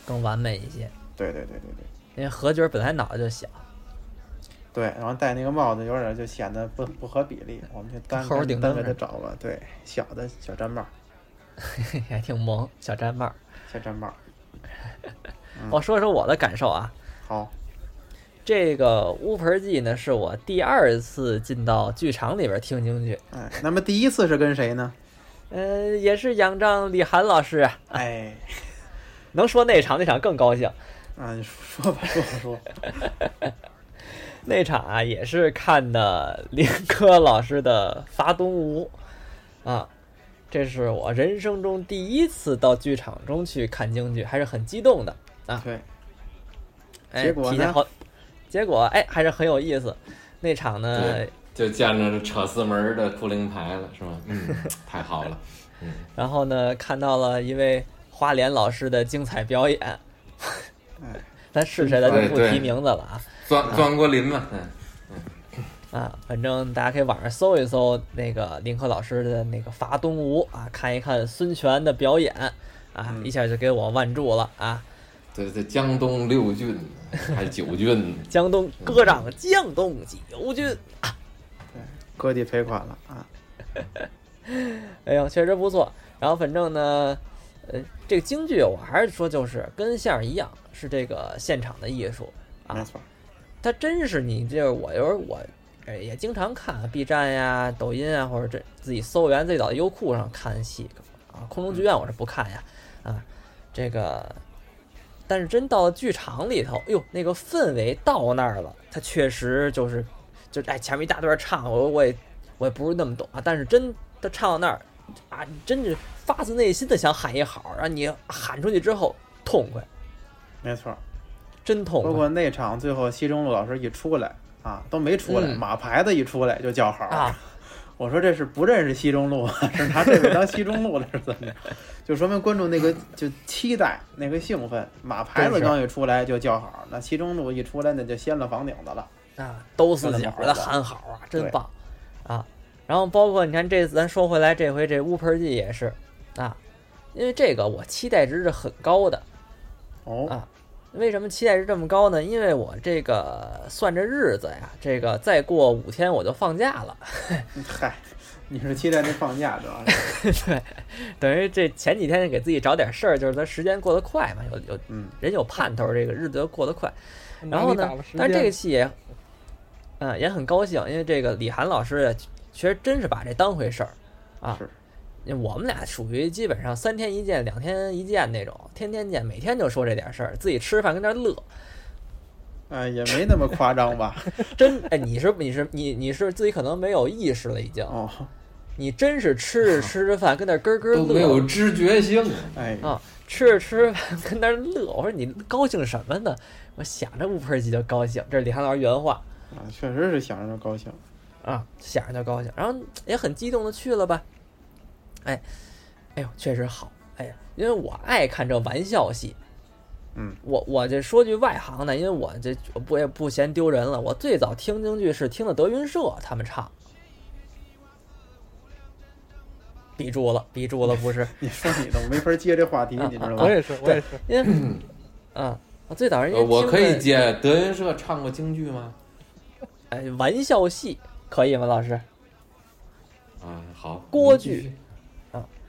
S1: 更完美一些。
S4: 对对对对对，
S1: 因为何军本来脑袋就小，
S4: 对，然后戴那个帽子有点就显得不不合比例，我们就单单给他找个对小的小毡帽，
S1: 还挺萌，小毡帽，
S4: 小毡帽。
S1: 我说说我的感受啊，
S4: 好。
S1: 这个《乌盆记》呢，是我第二次进到剧场里边听京剧。
S4: 哎，那么第一次是跟谁呢？
S1: 呃，也是仰仗、李涵老师啊。
S4: 哎，
S1: 能说那场那场更高兴。
S4: 啊，你说吧，说吧，说。
S1: 那场啊，也是看的林科老师的《伐东吴》啊，这是我人生中第一次到剧场中去看京剧，还是很激动的啊。
S4: 对。
S1: 哎，
S4: 结果呢？
S1: 结果哎，还是很有意思。那场呢，
S3: 就见着扯四门的库灵牌了，是吗？嗯，太好了。嗯。
S1: 然后呢，看到了一位花莲老师的精彩表演。
S4: 哎，
S1: 咱是谁咱就不提名字了啊。
S3: 钻钻过林嘛。嗯
S1: 啊，反正大家可以网上搜一搜那个林科老师的那个伐东吴啊，看一看孙权的表演啊，一下就给我万住了啊。
S3: 对对江东六郡 还是九郡？
S1: 江东歌掌江东九郡啊，
S4: 对，割地赔款了啊。
S1: 哎呦，确实不错。然后反正呢，呃，这个京剧我还是说就是跟相声一样，是这个现场的艺术啊。
S4: 没错，
S1: 它真是你就是我有时候我也经常看 B 站呀、抖音啊，或者这自己搜源自己找优酷上看戏啊。空中剧院我是不看呀啊，这个。但是真到了剧场里头，哎呦，那个氛围到那儿了，它确实就是，就哎前面一大段唱，我我也我也不是那么懂啊。但是真的唱到那儿啊，真是发自内心的想喊一好，让你喊出去之后痛快。
S4: 没错，
S1: 真痛快。
S4: 包括那场最后西中路老师一出来啊，都没出来，马牌子一出来就叫好
S1: 啊。
S4: 我说这是不认识西中路，是拿这个当西中路了，是怎么着？就说明观众那个就期待，那个兴奋。马牌子刚一出来就叫好，那西中路一出来那就掀了房顶子了
S1: 啊，都四角的喊好啊，真棒啊！然后包括你看这次咱说回来，这回这乌盆记也是啊，因为这个我期待值是很高的
S4: 哦
S1: 啊。为什么期待值这么高呢？因为我这个算着日子呀，这个再过五天我就放假了。
S4: 嗨，你是期待这放假主要
S1: 是？对，等于这前几天给自己找点事儿，就是咱时间过得快嘛，有有
S4: 嗯，
S1: 人有盼头，这个日子就过得快。然后呢，但是这个戏也，嗯，也很高兴，因为这个李涵老师确实真是把这当回事儿啊。
S4: 是。
S1: 我们俩属于基本上三天一见、两天一见那种，天天见，每天就说这点事儿，自己吃饭跟那乐。
S4: 哎，也没那么夸张吧？
S1: 真哎，你是你是你你是自己可能没有意识了已经。
S4: 哦。
S1: 你真是吃着吃着饭跟那咯咯乐，
S3: 没有知觉性。
S4: 哎
S1: 啊，吃着吃着饭跟那乐，我说你高兴什么呢？我想着乌盆鸡就高兴，这是李涵老师原话。
S4: 啊，确实是想着就高兴。
S1: 啊，想着就高兴，然后也很激动的去了吧。哎，哎呦，确实好，哎呀，因为我爱看这玩笑戏，
S4: 嗯，
S1: 我我这说句外行的，因为我这不也不嫌丢人了，我最早听京剧是听的德云社他们唱，闭住了，闭住了，不是？
S4: 你说你的，我没法接这话题，你知道吗？
S2: 我也是，我也是，
S1: 因为，嗯，我最早人家
S3: 我可以接德云社唱过京剧吗？
S1: 哎，玩笑戏可以吗，老师？
S3: 啊，好，
S1: 郭剧。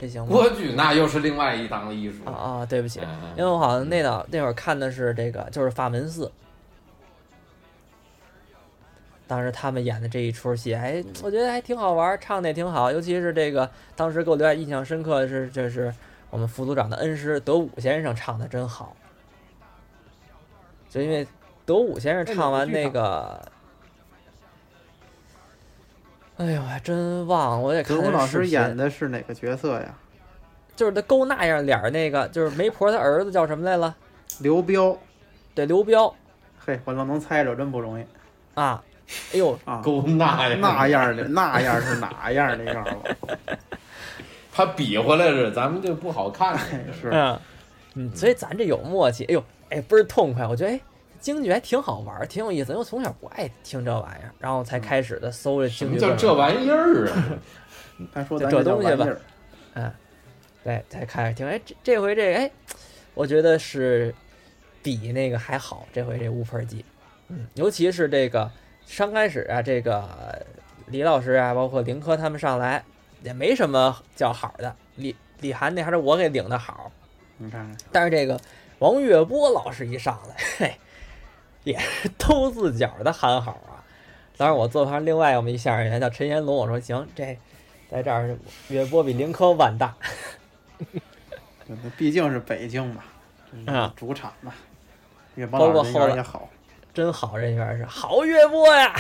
S1: 这行吗？
S3: 国剧那又是另外一档艺术
S1: 啊啊！对不起，因为我好像那档那会儿看的是这个，就是法门寺。当时他们演的这一出戏，哎，我觉得还挺好玩，唱的也挺好。尤其是这个，当时给我留下印象深刻的是，这是我们副组长的恩师德武先生唱的真好。就因为德武先生唱完那个。哎呦，还真忘，我得看。
S4: 德武老师演的是哪个角色呀？
S1: 就是他勾那样脸儿那个，就是媒婆他儿子叫什么来了？
S4: 刘彪。
S1: 对，刘彪。
S4: 嘿，我都能猜着，真不容易。
S1: 啊，哎呦，
S3: 勾那样
S4: 那样的那样是哪样那样
S3: 了？他比划来着，咱们就不好看。
S4: 是，
S1: 嗯，所以咱这有默契。哎呦，哎，倍儿痛快，我觉得哎。京剧还挺好玩，挺有意思。因为我从小不爱听这玩意儿，然后才开始的搜这京剧。
S3: 叫这玩意儿啊？
S4: 他说
S1: 这东西吧，嗯，对，才开始听。哎，这这回这哎，我觉得是比那个还好。这回这乌盆鸡，嗯，尤其是这个刚开始啊，这个李老师啊，包括林科他们上来也没什么叫好的。李李涵那还是我给领的好，
S4: 你看看。
S1: 但是这个王月波老师一上来，嘿。也是偷自角的喊好啊！当时我坐旁另外我们一相声演员叫陈延龙，我说行，这在这儿岳波比林科万大。
S4: 那毕竟是北京嘛，
S1: 啊，
S4: 主场嘛，
S1: 包括后
S4: 来也好，
S1: 真好人缘是好岳波呀！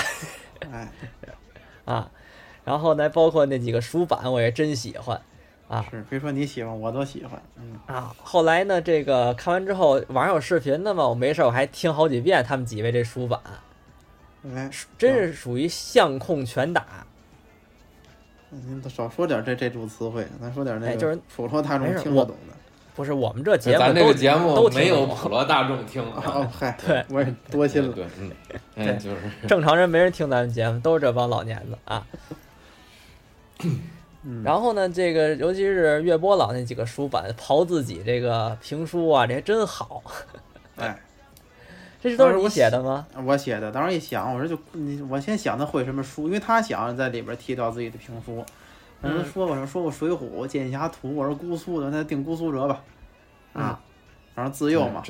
S4: 哎，
S1: 啊，然后呢，包括那几个书板我也真喜欢。啊，
S4: 是别说你喜欢，我都喜欢。
S1: 嗯啊，后来呢，这个看完之后，网上有视频的嘛，我没事我还听好几遍他们几位这书版，
S4: 哎，
S1: 真是属于相控拳打。
S4: 您少说点这这组词汇，咱说点那个
S1: 就是
S4: 普罗大众听不懂的。
S1: 不是我们这节目，
S3: 咱这个节目
S1: 都
S3: 没有普罗大众听。啊，
S4: 嗨，
S1: 对，
S4: 我也多心了。
S3: 对，嗯，就是
S1: 正常人没人听咱们节目，都是这帮老年子啊。然后呢，这个尤其是岳波老那几个书版，刨自己这个评书啊，这还真好。
S4: 哎，
S1: 这是都是你写的吗？
S4: 我写的。当时一想，我说就你，我先想他会什么书，因为他想在里边提到自己的评书。嗯，说我说过《水浒》《剑侠图》，我说姑苏的，那定姑苏辙吧。啊，然后自幼嘛。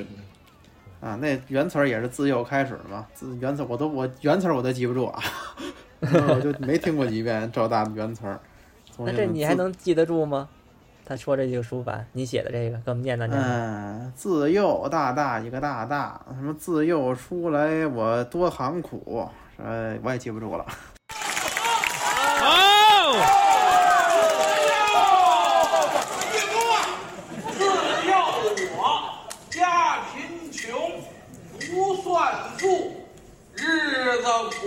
S4: 啊，那原词儿也是自幼开始的嘛。自原词我都我原词儿我都记不住啊，我就没听过几遍赵大的原词儿。
S1: 那这你还能记得住吗？他说这几个书法，你写的这个，给我们念叨念叨。
S4: 嗯，自幼大大一个大大，什么自幼出来我多寒苦，呃，我也记不住了。
S5: 日子苦，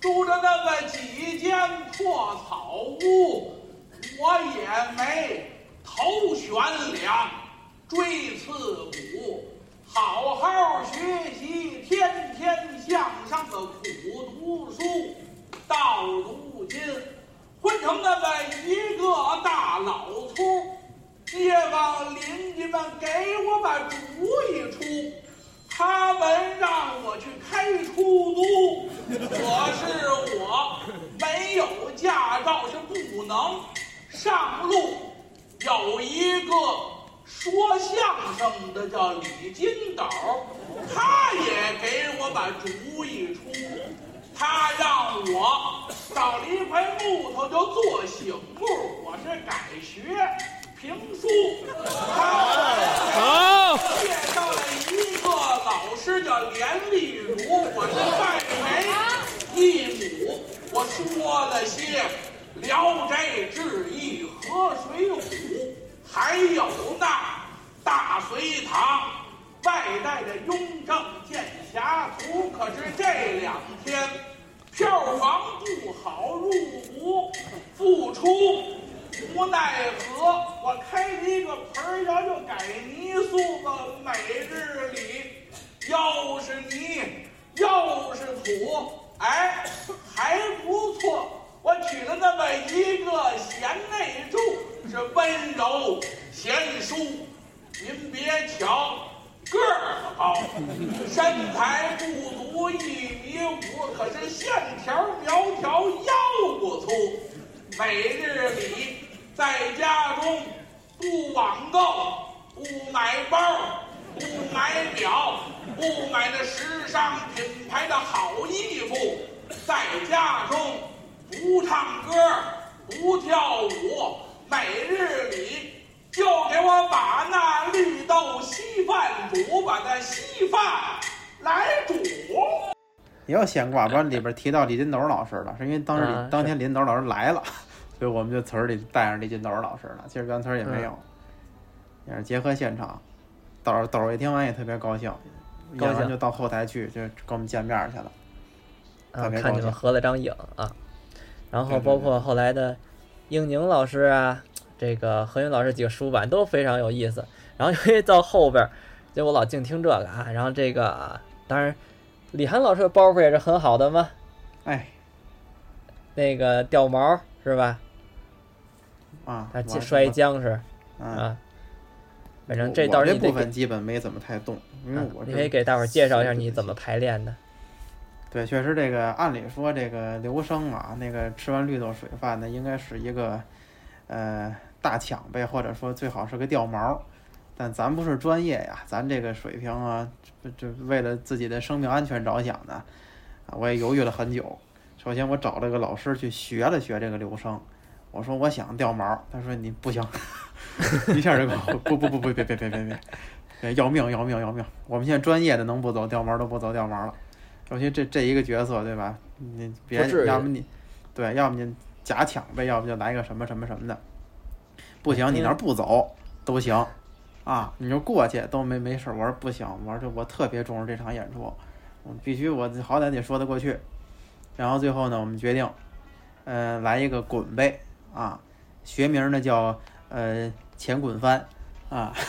S5: 住着那么几间破草屋，我也没头悬梁，锥刺股，好好学习，天天向上的苦读书。到如今，混成那么一个大老粗，街坊邻居们给我把主意出。他们让我去开出租，可是我没有驾照，是不能上路。有一个说相声的叫李金斗，他也给我把主意出，他让我找了一块木头就做醒目，我是改学评书。好，介绍了一一个老师叫连丽如，我是拜为义母。我说了些《聊斋志异》和《水浒》，还有那《大隋唐》外带的《雍正剑侠图》。可是这两天票房不好，入不敷出。无奈何，我开一个盆儿窑，就改泥塑子。每日里又是泥又是土，哎，还不错。我娶了那么一个贤内助，是温柔贤淑。您别瞧个儿高，身材不足一米五，可是线条苗条，腰不粗。每日里。在家中不网购，不买包，不买表，不买那时尚品牌的好衣服。在家中不唱歌，不跳舞，每日里就给我把那绿豆稀饭煮，把那稀饭来煮。
S4: 又闲话，不里边提到李金斗老师了，是因为当时当天李金斗老师来了。所以我们就词儿里带上李金斗老师了，其实原词儿也没有，也是结合现场。斗儿豆儿一听完也特别高兴，高兴就到后台去，就跟我们见面去了。
S1: 啊，看你们合了张影啊，然后包括后来的应宁老师啊，这个何云老师几个书版都非常有意思。然后因为到后边，就我老净听这个啊，然后这个当然李涵老师的包袱也是很好的嘛，
S4: 哎，
S1: 那个掉毛是吧？
S4: 啊，
S1: 他摔僵是啊，反正这倒是
S4: 部分基本没怎么太动，因为我
S1: 你可以给大伙儿介绍一下你怎么排练的。
S4: 对，确实这个按理说这个刘生啊，那个吃完绿豆水饭呢，应该是一个呃大抢呗，或者说最好是个掉毛，但咱不是专业呀，咱这个水平啊，这为了自己的生命安全着想呢，啊，我也犹豫了很久。首先我找了个老师去学了学这个刘生。我说我想掉毛，他说你不行，一下就不不不不别别别别别，要命要命要命！我们现在专业的能不走掉毛都不走掉毛了。首先这这一个角色对吧？你别要么你对，要么你假抢呗，要不就来个什么什么什么的。不行，你那不走都行啊，你就过去都没没事。我说不行，我说这我特别重视这场演出，我必须我好歹得说得过去。然后最后呢，我们决定，嗯，来一个滚呗。啊，学名呢叫呃前滚翻，啊。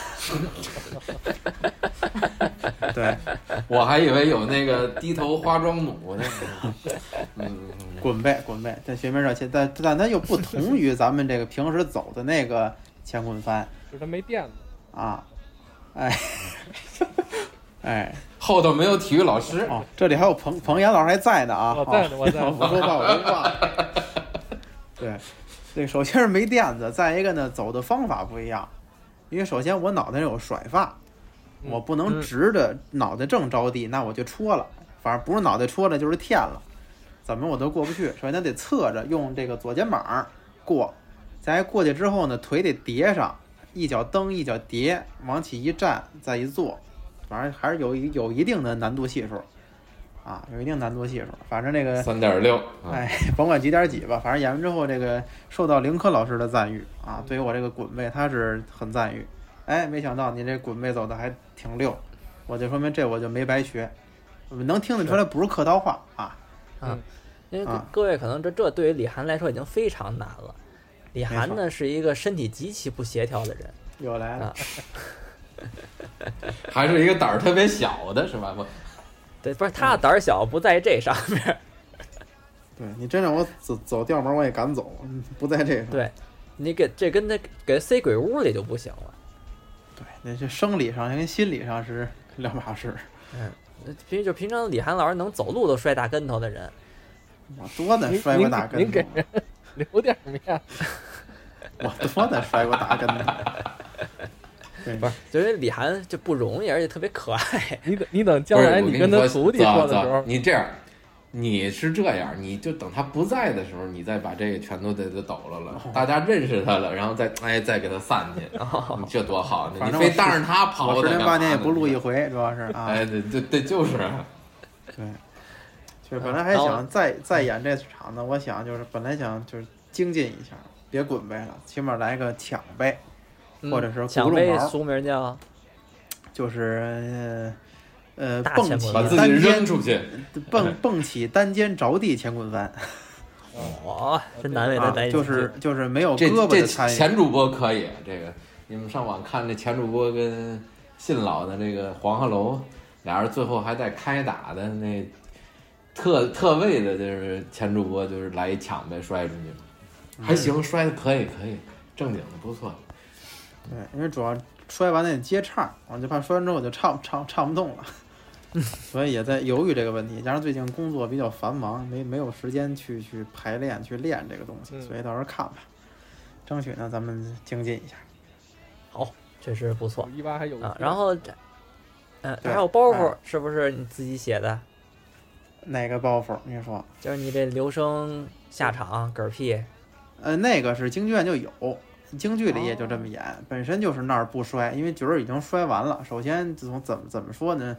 S4: 对，
S3: 我还以为有那个低头花妆弩呢。嗯，
S4: 滚呗滚呗，这学名叫前但但它又不同于咱们这个平时走的那个前滚翻，
S2: 就是它没垫子
S4: 啊。哎，哎，
S3: 后头没有体育老师
S4: 哦。这里还有彭彭岩老师还在呢啊！
S2: 我在呢，我在。
S4: 我说话，我说话。对，这首先是没垫子，再一个呢，走的方法不一样。因为首先我脑袋有甩发，我不能直着脑袋正着地，那我就戳了。反正不是脑袋戳了，就是天了，怎么我都过不去。首先得侧着用这个左肩膀过，再过去之后呢，腿得叠上。一脚蹬，一脚叠，往起一站，再一坐，反正还是有有一定的难度系数，啊，有一定难度系数。反正这个
S3: 三点六，
S4: 哎，甭管几点几吧，反正演完之后，这个受到林科老师的赞誉啊，对于我这个滚背，他是很赞誉。哎，没想到你这滚背走的还挺溜，我就说明这我就没白学，能听得出来不是客套话啊。
S1: 嗯，因为各位可能这这对于李涵来说已经非常难了。李涵呢是一个身体极其不协调的人，
S4: 又来了，
S3: 还是一个胆儿特别小的是吧？不，
S1: 对，不是他的胆儿小，不在这上面。
S4: 对你真让我走走调门，我也敢走，不在这上。
S1: 对，你给这跟他给塞鬼屋里就不行了。
S4: 对，那这生理上跟心理上是 两码事。
S1: 嗯，平就平常李涵老师能走路都摔大跟头的人，
S4: 我多能摔过大跟头。
S2: 您给人留点面，
S4: 我多能摔过大跟头。
S1: 不是，就是李涵就不容易，而且特别可爱。
S2: 你等，你等将来你跟他徒弟说的时候，
S3: 你这样，你是这样，你就等他不在的时候，你再把这个全都得得抖了了，大家认识他了，然后再哎再给他散去，你这多好呢！你非当着他跑，
S4: 我十年八年也不录一回，主要是啊。
S3: 哎，对对对，就是。
S4: 对。就是本来还想再再演这场呢，我想就是本来想就是精进一下，别滚呗了，起码来个抢背，或者是
S1: 抢背，俗名叫，
S4: 就是呃蹦起
S3: 单肩，
S4: 蹦 蹦起单肩着地乾坤翻。
S1: 哇，真难为他
S4: 就是就是没有胳膊的参
S3: 与。前主播可以，这个你们上网看那前主播跟信老的这个黄鹤楼俩人最后还在开打的那。特特位的就是前主播，就是来一抢呗，摔出去，还行，摔的可以，可以，正经的不错。
S4: 对，因为主要摔完得接唱，我就怕摔完之后我就唱唱唱不动了，所以也在犹豫这个问题。加上最近工作比较繁忙，没没有时间去去排练去练这个东西，所以到时候看吧，争取呢咱们精进一下。
S1: 好，确实不错。
S2: 一般还有
S1: 啊，然后，嗯，还有包袱是不是你自己写的？
S4: 哪个包袱？你说，
S1: 就是你这留声下场嗝屁，
S4: 呃，那个是京剧院就有，京剧里也就这么演，本身就是那儿不摔，因为角儿已经摔完了。首先从怎么怎么说呢？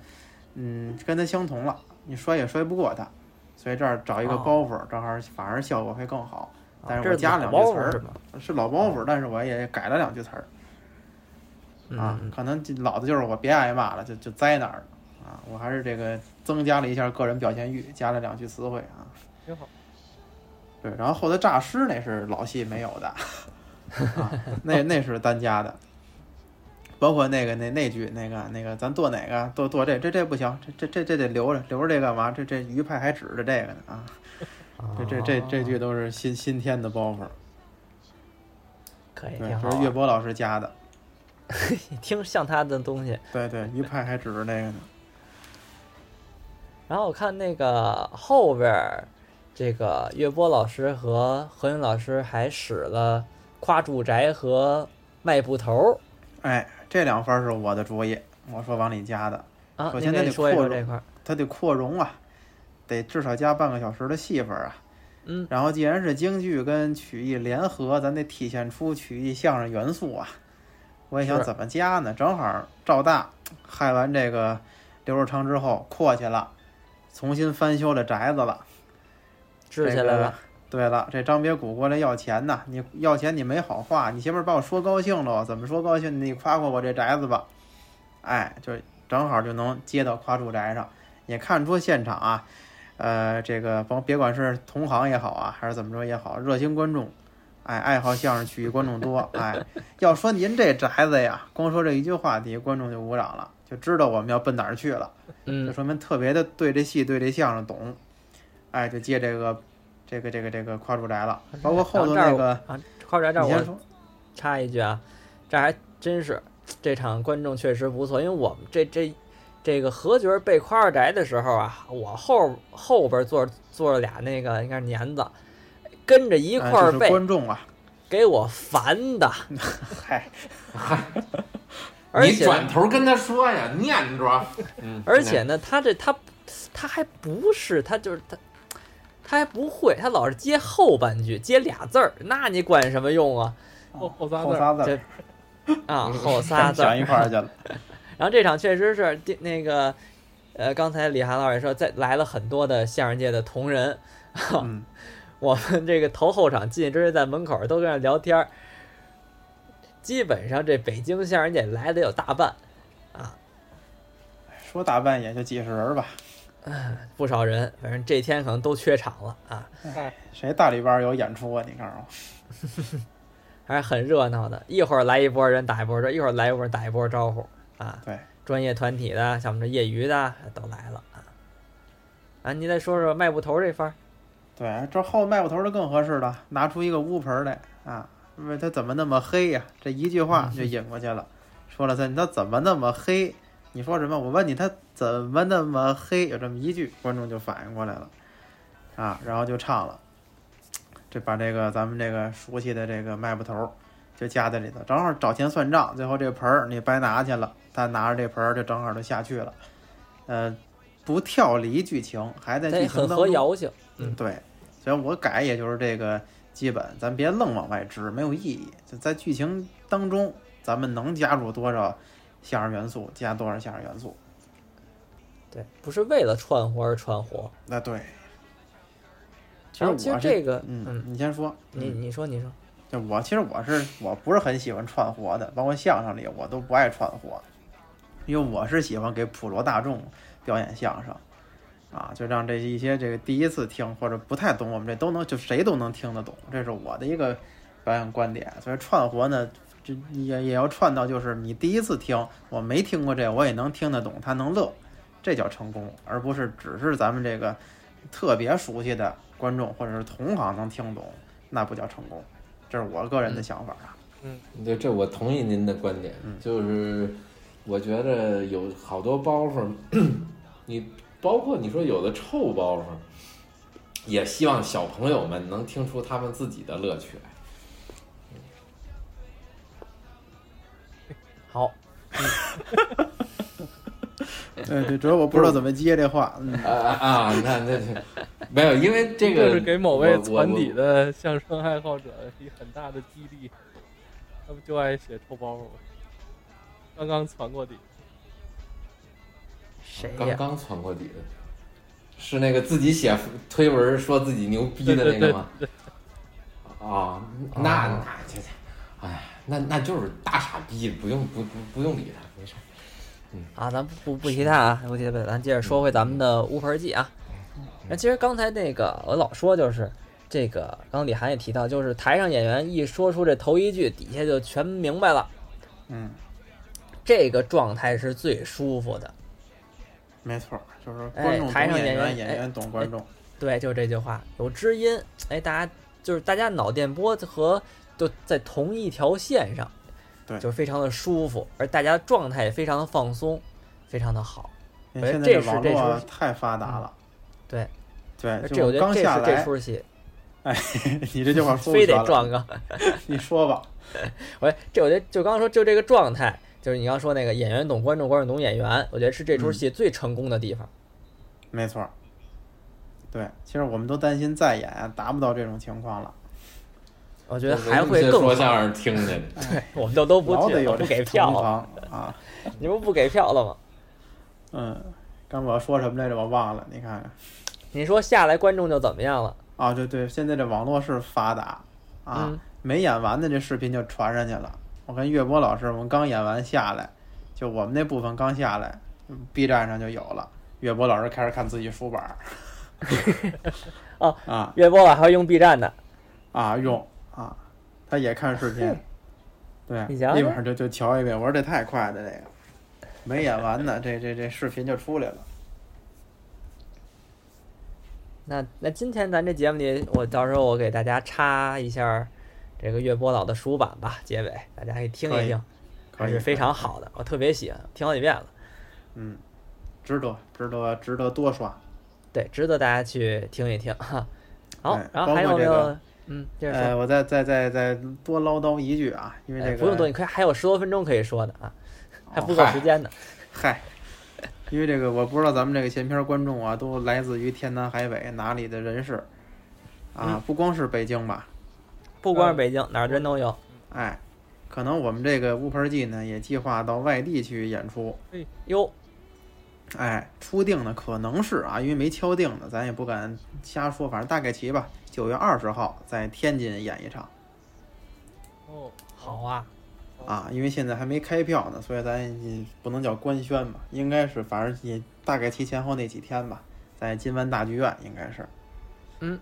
S4: 嗯，跟他相同了，你摔也摔不过他，所以这儿找一个包袱，正好反而效果会更好。但是我加两句词儿，是老包袱，但是我也改了两句词儿，啊，可能老的就是我别挨骂了，就就栽那儿了。啊，我还是这个增加了一下个人表现欲，加了两句词汇啊，
S2: 挺好。
S4: 对，然后后头诈尸那是老戏没有的，啊，那那是单加的，包括那个那那句那个那个，咱剁哪个剁剁这这这不行，这这这这得留着留着这干嘛？这这鱼派还指着这个呢啊，这这这这句都是新新添的包袱，
S1: 可以，
S4: 对，这是岳波老师加的，
S1: 听像他的东西，
S4: 对对，鱼派还指着那个呢。
S1: 然后我看那个后边儿，这个岳波老师和何云老师还使了夸住宅和卖布头。
S4: 哎，这两分是我的主意，我说往里加的。
S1: 啊，
S4: 首先得
S1: 扩容这块，
S4: 它得扩容啊，得至少加半个小时的戏份啊。
S1: 嗯。
S4: 然后既然是京剧跟曲艺联合，咱得体现出曲艺相声元素啊。我也想怎么加呢？正好赵大害完这个刘若昌之后阔去了。重新翻修这宅子了，
S1: 支起来了。
S4: 对了，这张别谷过来要钱呢，你要钱你没好话，你前面把我说高兴了，怎么说高兴？你夸夸我这宅子吧，哎，就正好就能接到夸住宅上，也看出现场啊，呃，这个甭别管是同行也好啊，还是怎么着也好，热心观众哎，爱好相声曲艺观众多，哎，要说您这宅子呀，光说这一句话底下，观众就鼓掌了，就知道我们要奔哪儿去了，
S1: 嗯。
S4: 就，说明特别的对这戏对这相声懂，哎，就接这个这个这个这个夸住宅了，包括后头那个，
S1: 啊，夸住宅这儿我，插一句啊，这还真是这场观众确实不错，因为我们这这这个何角背夸二宅的时候啊，我后后边坐坐了俩那个应该是年子，跟着一块儿背，
S4: 观众啊，
S1: 给我烦的，
S4: 嗨，
S1: 而
S3: 你转头跟他说呀，念着。嗯，
S1: 而且呢，他这他他还不是他就是他。他还不会，他老是接后半句，接俩字儿，那你管什么用啊？
S2: 后后仨字
S1: 啊，后仨字儿
S4: 想一块儿去了，
S1: 然后这场确实是那个，呃，刚才李涵老师也说，在来了很多的相声界的同仁，
S4: 嗯，
S1: 我们这个头后场进去之前在门口都跟那聊天儿，基本上这北京相声界来的有大半，啊
S4: 说大半也就几十人吧，
S1: 不少人，反正这天可能都缺场了啊，
S2: 嗨，
S4: 谁大礼拜有演出啊？你告诉我，
S1: 还是很热闹的。一会儿来一波人打一波招，一会儿来一波人打一波招呼啊。
S4: 对，
S1: 专业团体的，像我们这业余的都来了啊。啊，你再说说卖布头这番儿。
S4: 对，这后卖布头的更合适了，拿出一个乌盆儿来啊，问他怎么那么黑呀、这一句话就引过去了，说了他他怎么那么黑？你说什么？我问你他怎么那么黑？有这么一句，观众就反应过来了，啊，然后就唱了，这把这个咱们这个熟悉的这个卖布头就加在里头，正好找钱算账，最后这盆儿你白拿去了，他拿着这盆儿就正好就下去了，呃，不跳离剧情，还在
S1: 这
S4: 剧情
S1: 很
S4: 当中。
S1: 合谣性。
S4: 嗯，对，所以我改也就是这个基本，咱别愣往外支，没有意义。就在剧情当中，咱们能加入多少相声元素，加多少相声元素。
S1: 对，不是为了串活而串活。
S4: 那对，其实我
S1: 这个，
S4: 嗯，
S1: 嗯，
S4: 你先说，
S1: 你
S4: 嗯
S1: 你说你说，
S4: 就我其实我是我不是很喜欢串活的，包括相声里我都不爱串活，因为我是喜欢给普罗大众表演相声。啊，就让这一些这个第一次听或者不太懂我们这都能就谁都能听得懂，这是我的一个表演观点。所以串活呢，这也也要串到就是你第一次听，我没听过这，我也能听得懂，他能乐，这叫成功，而不是只是咱们这个特别熟悉的观众或者是同行能听懂，那不叫成功。这是我个人的想法啊。
S3: 嗯对，这我同意您的观点，
S4: 嗯
S3: 就是我觉得有好多包袱，你包括你说有的臭包袱，也希望小朋友们能听出他们自己的乐趣来。
S4: 对 对，主要我不知道怎么接这话。嗯，
S3: 啊啊啊！你看这这没有，因为这个
S2: 这是给某位
S3: 我我
S2: 船底的相声爱好者一很大的激励。他们就爱写臭包袱，刚刚传过底。
S1: 谁呀？
S3: 刚刚传过底的，是那个自己写推文说自己牛逼的那个吗？啊，那那这，哎，那那就是大傻逼，不用不不不用理他，没事。
S1: 嗯啊，咱不不不提他啊，不提他，咱接着说回咱们的乌盆记啊。那其实刚才那个我老说就是这个，刚刚李涵也提到，就是台上演员一说出这头一句，底下就全明白了，
S4: 嗯，
S1: 这个状态是最舒服的。
S4: 没错，就是
S1: 哎
S4: 观众懂
S1: 台上演
S4: 演员，演员懂观众。
S1: 对，就这句话有知音，哎，大家就是大家脑电波和都在同一条线上，
S4: 对
S1: 就是非常的舒服，而大家状态也非常的放松，非常的好。
S4: 因为现在
S1: 这是
S4: 网络
S1: 这是
S4: 啊太发达了。
S1: 对，
S4: 对，
S1: 这我觉得这
S4: 刚下来，
S1: 是这出戏 哎
S4: 你这句话说不
S1: 非得撞个。
S4: 你说吧。
S1: 我，这我觉得就刚刚说就这个状态，就是你刚刚说那个演员懂观众，观众懂演员，我觉得是这出戏最成功的地方。
S4: 没错儿，对，其实我们都担心再演啊达不到这种情况了，
S1: 我觉得还会更好。
S3: 说相声听去的，
S1: 对，我们就都不去了，
S4: 老得有这
S1: 不给票
S4: 啊。
S1: 你不不给票了吗？
S4: 嗯，刚我要说什么来着？我忘了，你看看。
S1: 你说下来观众就怎么样了？
S4: 啊，对对，现在这网络是发达啊，
S1: 嗯
S4: 没演完的这视频就传上去了。我跟岳波老师，我们刚演完下来，就我们那部分刚下来嗯，B 站上就有了。岳波老师开始看自己书本儿。
S1: 哦
S4: 啊
S1: 岳波老师还会用 B 站的，
S4: 啊，用啊，他也看视频，对，立马就就瞧一遍。我说这太快了，这个没演完呢，这这这视频就出来了。
S1: 那那今天咱这节目里，我到时候我给大家插一下这个月波老的书版吧，结尾大家可以听一听，
S4: 可
S1: 是非常好的，我特别喜欢，听好几遍了。
S4: 嗯，值得，值得，值得多刷。
S1: 对，值得大家去听一听哈。好
S4: 哎，
S1: 然后还有没有？嗯，
S4: 呃，我再再再再多唠叨一句啊，因为这个、
S1: 哎不用多，你可以还有十多分钟可以说的啊，还
S4: 哦
S1: 不够时间呢。
S4: 嗨，因为这个我不知道咱们这个闲篇观众啊，都来自于天南海北哪里的人士啊，
S1: 嗯
S4: 不光是北京吧，
S1: 不光是北京，哪儿人都有。
S4: 哎，可能我们这个乌盆记呢也计划到外地去演出，哎
S1: 哟，
S4: 哎，初定呢可能是啊，因为没敲定呢，咱也不敢瞎说，反正大概齐吧。九月二十号在天津演一场
S2: 哦，
S1: 好啊，
S4: 啊，因为现在还没开票呢，所以咱也不能叫官宣吧，应该是反正也大概提前后那几天吧，在金湾大剧院应该是。
S1: 嗯。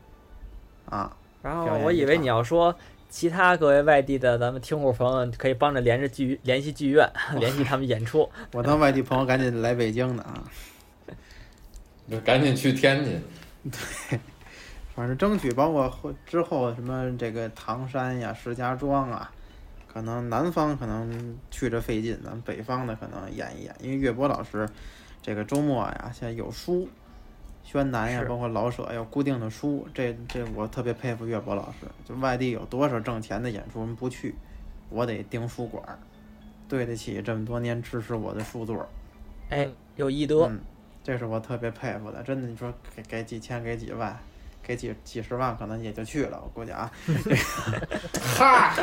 S4: 啊，
S1: 然后我以为你要说其他各位外地的咱们听户朋友可以帮着连着剧联系剧院，联系他们演出。
S4: 我当外地朋友赶紧来北京呢啊，
S3: 就 赶紧去天津。
S4: 反正争取包括后之后什么这个唐山呀、石家庄啊，可能南方可能去着费劲，咱们北方的可能演一演，因为岳波老师这个周末呀，现在有书，宣南呀，包括老舍有固定的书，这这我特别佩服岳波老师。就外地有多少挣钱的演出我们不去，我得盯书馆儿，对得起这么多年支持我的书座儿。
S1: 哎，有义德，
S4: 嗯，这是我特别佩服的，真的，你说给给几千，给几万，给几几十万，可能也就去了，我估计啊。
S3: 哈，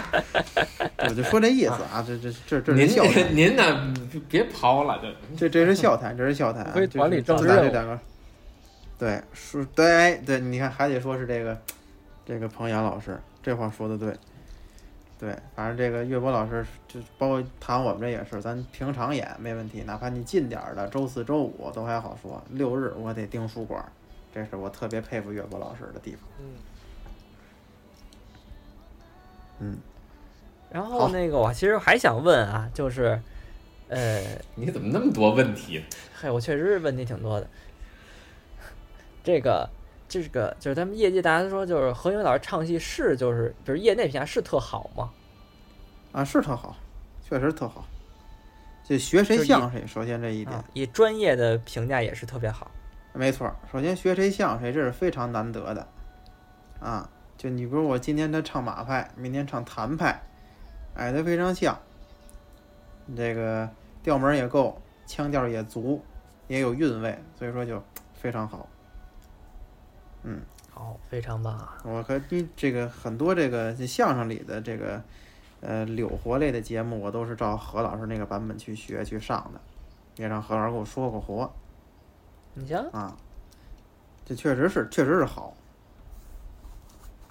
S4: 我就说这意思啊，这这这这
S3: 您
S4: 是笑谈，
S3: 您呢？别刨了，这
S4: 这这是笑谈，这是笑谈
S2: 可以管
S4: 理
S2: 政治任务
S4: 俩这两个，对，是，对对，你看还得说是这个这个彭阳老师，这话说的对。对，反正这个岳波老师，就包括谈我们这也是，咱平常演没问题，哪怕你近点儿的周四周五都还好说，六日我得盯书馆儿，这是我特别佩服岳波老师的地方。
S2: 嗯，
S4: 嗯，
S1: 然后那个我其实还想问啊，就是，呃，
S3: 你怎么那么多问题？
S1: 嘿，我确实是问题挺多的。这个，这个就是咱们业界大家都说，就是何云老师唱戏是就是就是业内评价是特好吗？
S4: 啊，是特好，确实特好。就学谁像谁，首先这一点
S1: 啊，以专业的评价也是特别好。
S4: 没错儿。首先学谁像谁，这是非常难得的。啊，就你比如我今天他唱马派，明天唱谭派，哎，他非常像。这个调门儿也够，腔调也足，也有韵味，所以说就非常好。嗯，
S1: 好，非常棒啊！
S4: 我和你这个很多这个相声里的这个呃柳活类的节目，我都是照何老师那个版本去学去上的，也让何老师给我说过活
S1: 你瞧，
S4: 啊。这确实是，确实是好。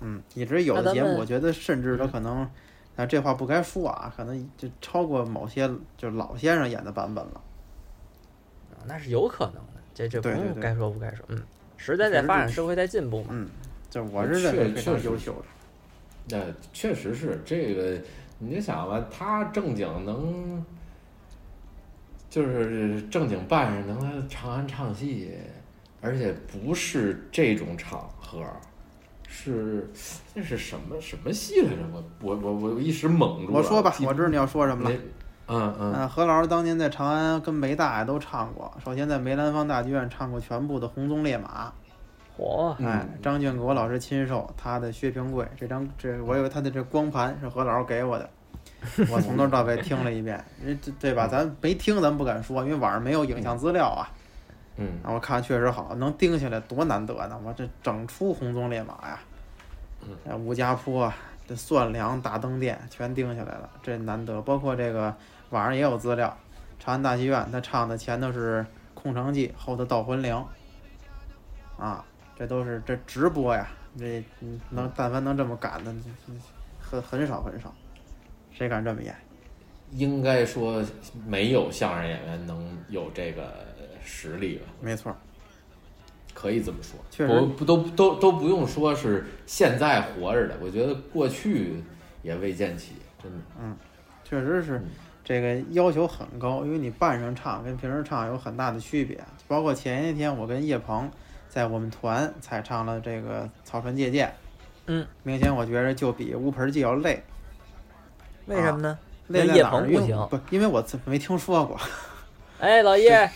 S4: 嗯，以至于有的节目，我觉得甚至都
S1: 嗯
S4: 可能，啊，这话不该说啊，可能就超过某些就是老先生演的版本了。
S1: 那是有可能的，这这不
S4: 对对对
S1: 用该说不该说，嗯，时代在发展，社会在进步嘛。
S4: 嗯，这我是认为非
S3: 确确实
S4: 常优秀的。
S3: 那确实是这个，你就想吧，他正经能，就是正经办上能来长安唱戏，而且不是这种场合，是那是什么什么戏来着？我我我我一时懵住了。
S4: 我说吧，我知道你要说什么了。
S3: 嗯嗯，
S4: 嗯，何老师当年在长安跟梅大爷都唱过，首先在梅兰芳大剧院唱过全部的《红鬃烈马》，
S1: 嚯，
S3: 嗯
S4: 哎，张俊国老师亲授他的薛平贵这张，这我以为他的这光盘是何老师给我的，我从头到尾听了一遍，人这对吧？咱没听咱不敢说，因为网上没有影像资料啊。
S3: 嗯
S4: 啊，我看确实好，能盯下来多难得呢！我这整出红鬃烈马呀，
S3: 嗯
S4: 呃吴家坡啊，这蒜梁大灯殿全盯下来了，这难得。包括这个网上也有资料，长安大戏院他唱的前头是《空城计》，后头《盗魂铃》，啊，这都是这直播呀，这嗯能但凡能这么赶的，很很少很少，谁敢这么演？
S3: 应该说没有相声演员能有这个实力吧。
S4: 没错，
S3: 可以这么说，
S4: 确实
S3: 不不都都都不用说是现在活着的，我觉得过去也未见起，真的。
S4: 嗯确实是
S3: 嗯
S4: 这个要求很高，因为你半上唱跟平时唱有很大的区别。包括前一天我跟叶鹏在我们团才唱了这个《草船借箭》，
S1: 嗯，
S4: 明显我觉着就比乌盆记要累。
S1: 为什么呢？
S4: 累在
S1: 叶鹏不行
S4: 不，因为我自没听说过，
S1: 哎，老叶，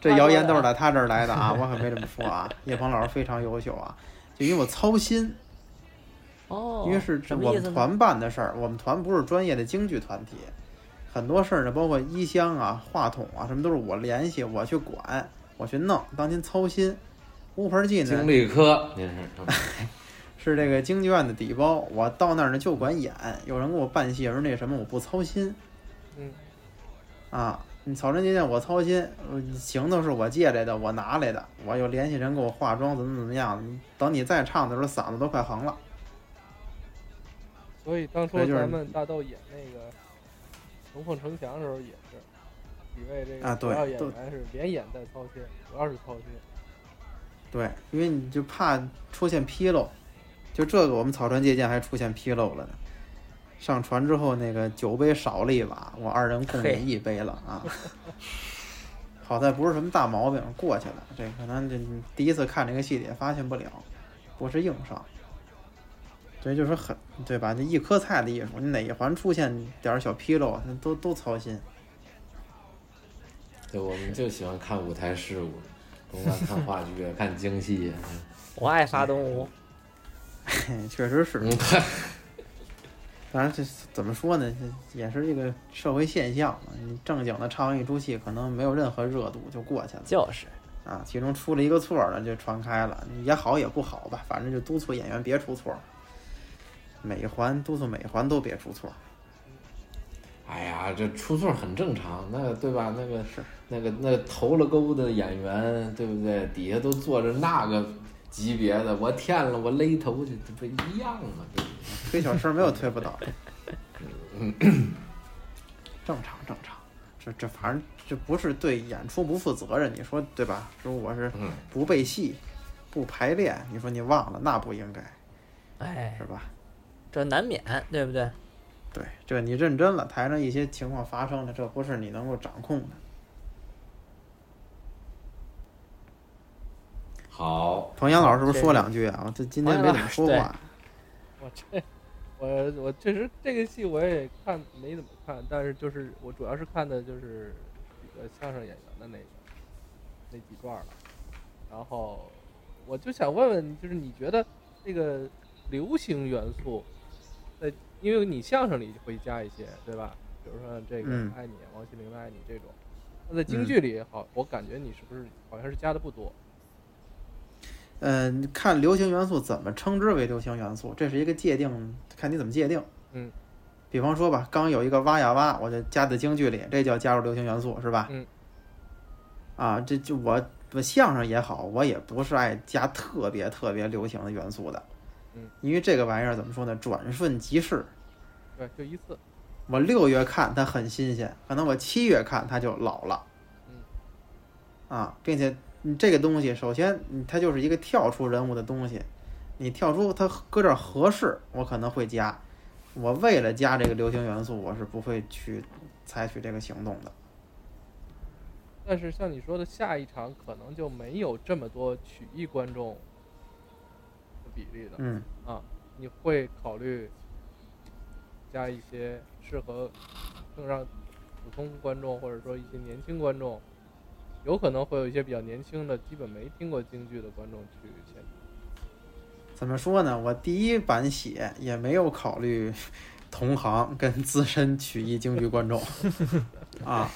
S4: 这谣言都是在他这儿来的啊，我可没这么说啊。叶鹏老师非常优秀啊，就因为我操心，
S1: 哦，
S4: 因为是？我们团办的事儿，我们团不是专业的京剧团体，很多事儿呢，包括衣箱啊、话筒啊，什么都是我联系，我去管，我去弄，当您操心。乌盆记呢
S3: 经理科，您是
S4: 是这个京剧院的底包，我到那儿呢就管演，有人给我办戏，有人那什么，我不操心
S2: 嗯，
S4: 啊。你草船借箭我操心，呃行头是我借来的，我拿来的，我又联系人给我化妆，怎么怎么样。等你再唱的时候，嗓子都快横了。
S2: 所以当初
S4: 就是
S2: 咱们大豆演那个《龙凤呈祥》的时候也是，几位这
S4: 啊对
S2: 个主要演员是连演带操心，主要是操心。
S4: 对，因为你就怕出现纰漏，就这个我们草船借箭还出现纰漏了呢。上船之后，那个酒杯少了一把，我二人共饮一杯了啊。好在不是什么大毛病，过去了。这可能这第一次看这个戏也发现不了，不是硬伤。对就是很对吧？这一颗菜的艺术，你哪一环出现点小纰漏，那都都操心。
S3: 对我们就喜欢看舞台事务，甭管看话剧、看京戏。
S1: 我爱发动物，
S4: 嘿 确实是。
S3: 嗯，
S4: 当然，这怎么说呢？这也是这个社会现象嘛。你正经的唱完一出戏，可能没有任何热度就过去了
S1: 就是
S4: 啊。其中出了一个错儿呢，就传开了，也好也不好吧，反正就督促演员别出错，每一环督促每一环都别出错儿。
S3: 哎呀，这出错很正常，那个对吧？那个
S4: 是
S3: 那个那个投了钩的演员，对不对？底下都坐着那个级别的，我天了，我勒头去，这不一样吗？
S4: 推小车没有推不倒的，正常正常。这这反正这不是对演出不负责任，你说对吧？说我是
S3: 嗯，
S4: 不背戏、不排练，你说你忘了那不应该
S1: 哎
S4: 是，吧？
S1: 这难免，对不对？
S4: 对，这你认真了，台上一些情况发生了，这不是你能够掌控的。
S3: 好，
S4: 彭阳老师是不是说两句啊？我这今天没怎么说话。
S2: 我这，我我确实这个戏我也看没怎么看，但是就是我主要是看的就是几个相声演员的那个那几段了，然后我就想问问，就是你觉得这个流行元素，在因为你相声里会加一些，对吧？比如说这个
S4: 嗯
S2: 爱你，王心凌的爱你这种，那在京剧里好，我感觉你是不是好像是加的不多？
S4: 嗯、看流行元素怎么称之为流行元素，这是一个界定，看你怎么界定。
S2: 嗯，
S4: 比方说吧，刚有一个挖呀挖，我就加在京剧里，这叫加入流行元素，是吧？
S2: 嗯。
S4: 啊，这就我我相声也好，我也不是爱加特别特别流行的元素的。
S2: 嗯。
S4: 因为这个玩意儿怎么说呢？转瞬即逝。
S2: 对，就一次。
S4: 我六月看它很新鲜，可能我七月看它就老了。
S2: 嗯。
S4: 啊，并且你这个东西，首先你它就是一个跳出人物的东西，你跳出它搁这儿合适，我可能会加。我为了加这个流行元素，我是不会去采取这个行动的。
S2: 但是像你说的，下一场可能就没有这么多曲艺观众的比例的。
S4: 嗯啊，
S2: 你会考虑加一些适合更让普通观众或者说一些年轻观众，有可能会有一些比较年轻的，基本没听过京剧的观众去现场。
S4: 怎么说呢？我第一版写也没有考虑同行跟资深曲艺京剧观众 啊，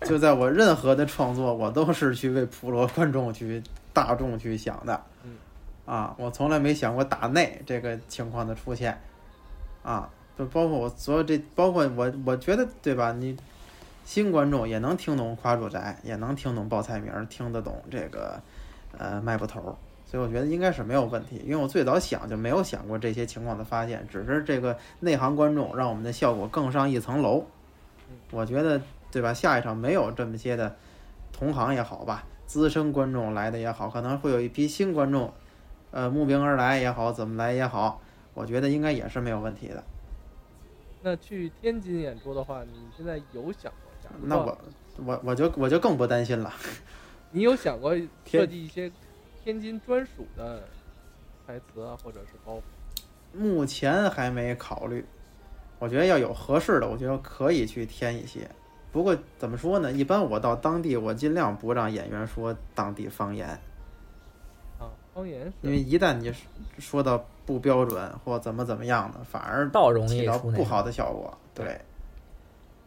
S4: 就在我任何的创作，我都是去为普罗观众去大众去想的
S2: 嗯。
S4: 啊，我从来没想过打内这个情况的出现啊，就包括我所有这，包括我，我觉得对吧？你新观众也能听懂夸主宅，也能听懂报菜名，听得懂这个呃卖布头。所以我觉得应该是没有问题，因为我最早想就没有想过这些情况的发现，只是这个内行观众让我们的效果更上一层楼。我觉得对吧？下一场没有这么些的同行也好吧，资深观众来的也好，可能会有一批新观众，呃，慕名而来也好，怎么来也好，我觉得应该也是没有问题的。
S2: 那去天津演出的话，你现在有想过？
S4: 那我我我就我就更不担心了。
S2: 你有想过 设计一些天津专属的台词啊，或者是包袱？
S4: 目前还没考虑，我觉得要有合适的，我觉得可以去添一些。不过怎么说呢？一般我到当地，我尽量不让演员说当地方言，
S2: 啊，方言
S4: 因为一旦你说到不标准或怎么怎么样的，反而
S1: 倒容易
S4: 起到
S1: 出
S4: 不好的效果。对，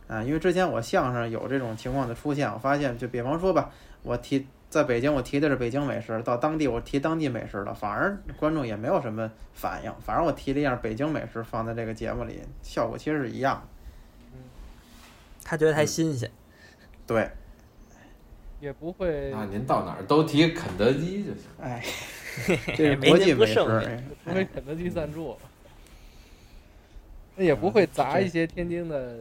S4: 啊，因为之前我相声有这种情况的出现，我发现就比方说吧，我提在北京，我提的是北京美食，到当地我提当地美食了，反而观众也没有什么反应，反而我提了一样北京美食放在这个节目里，效果其实是一样的。
S1: 他觉得
S4: 嗯
S1: 太新鲜。
S4: 对，
S2: 也不会
S3: 那您到哪儿都提肯德基就行。
S4: 哎，这是国际美食
S2: 除非肯德基赞助，那也不会砸一些天津的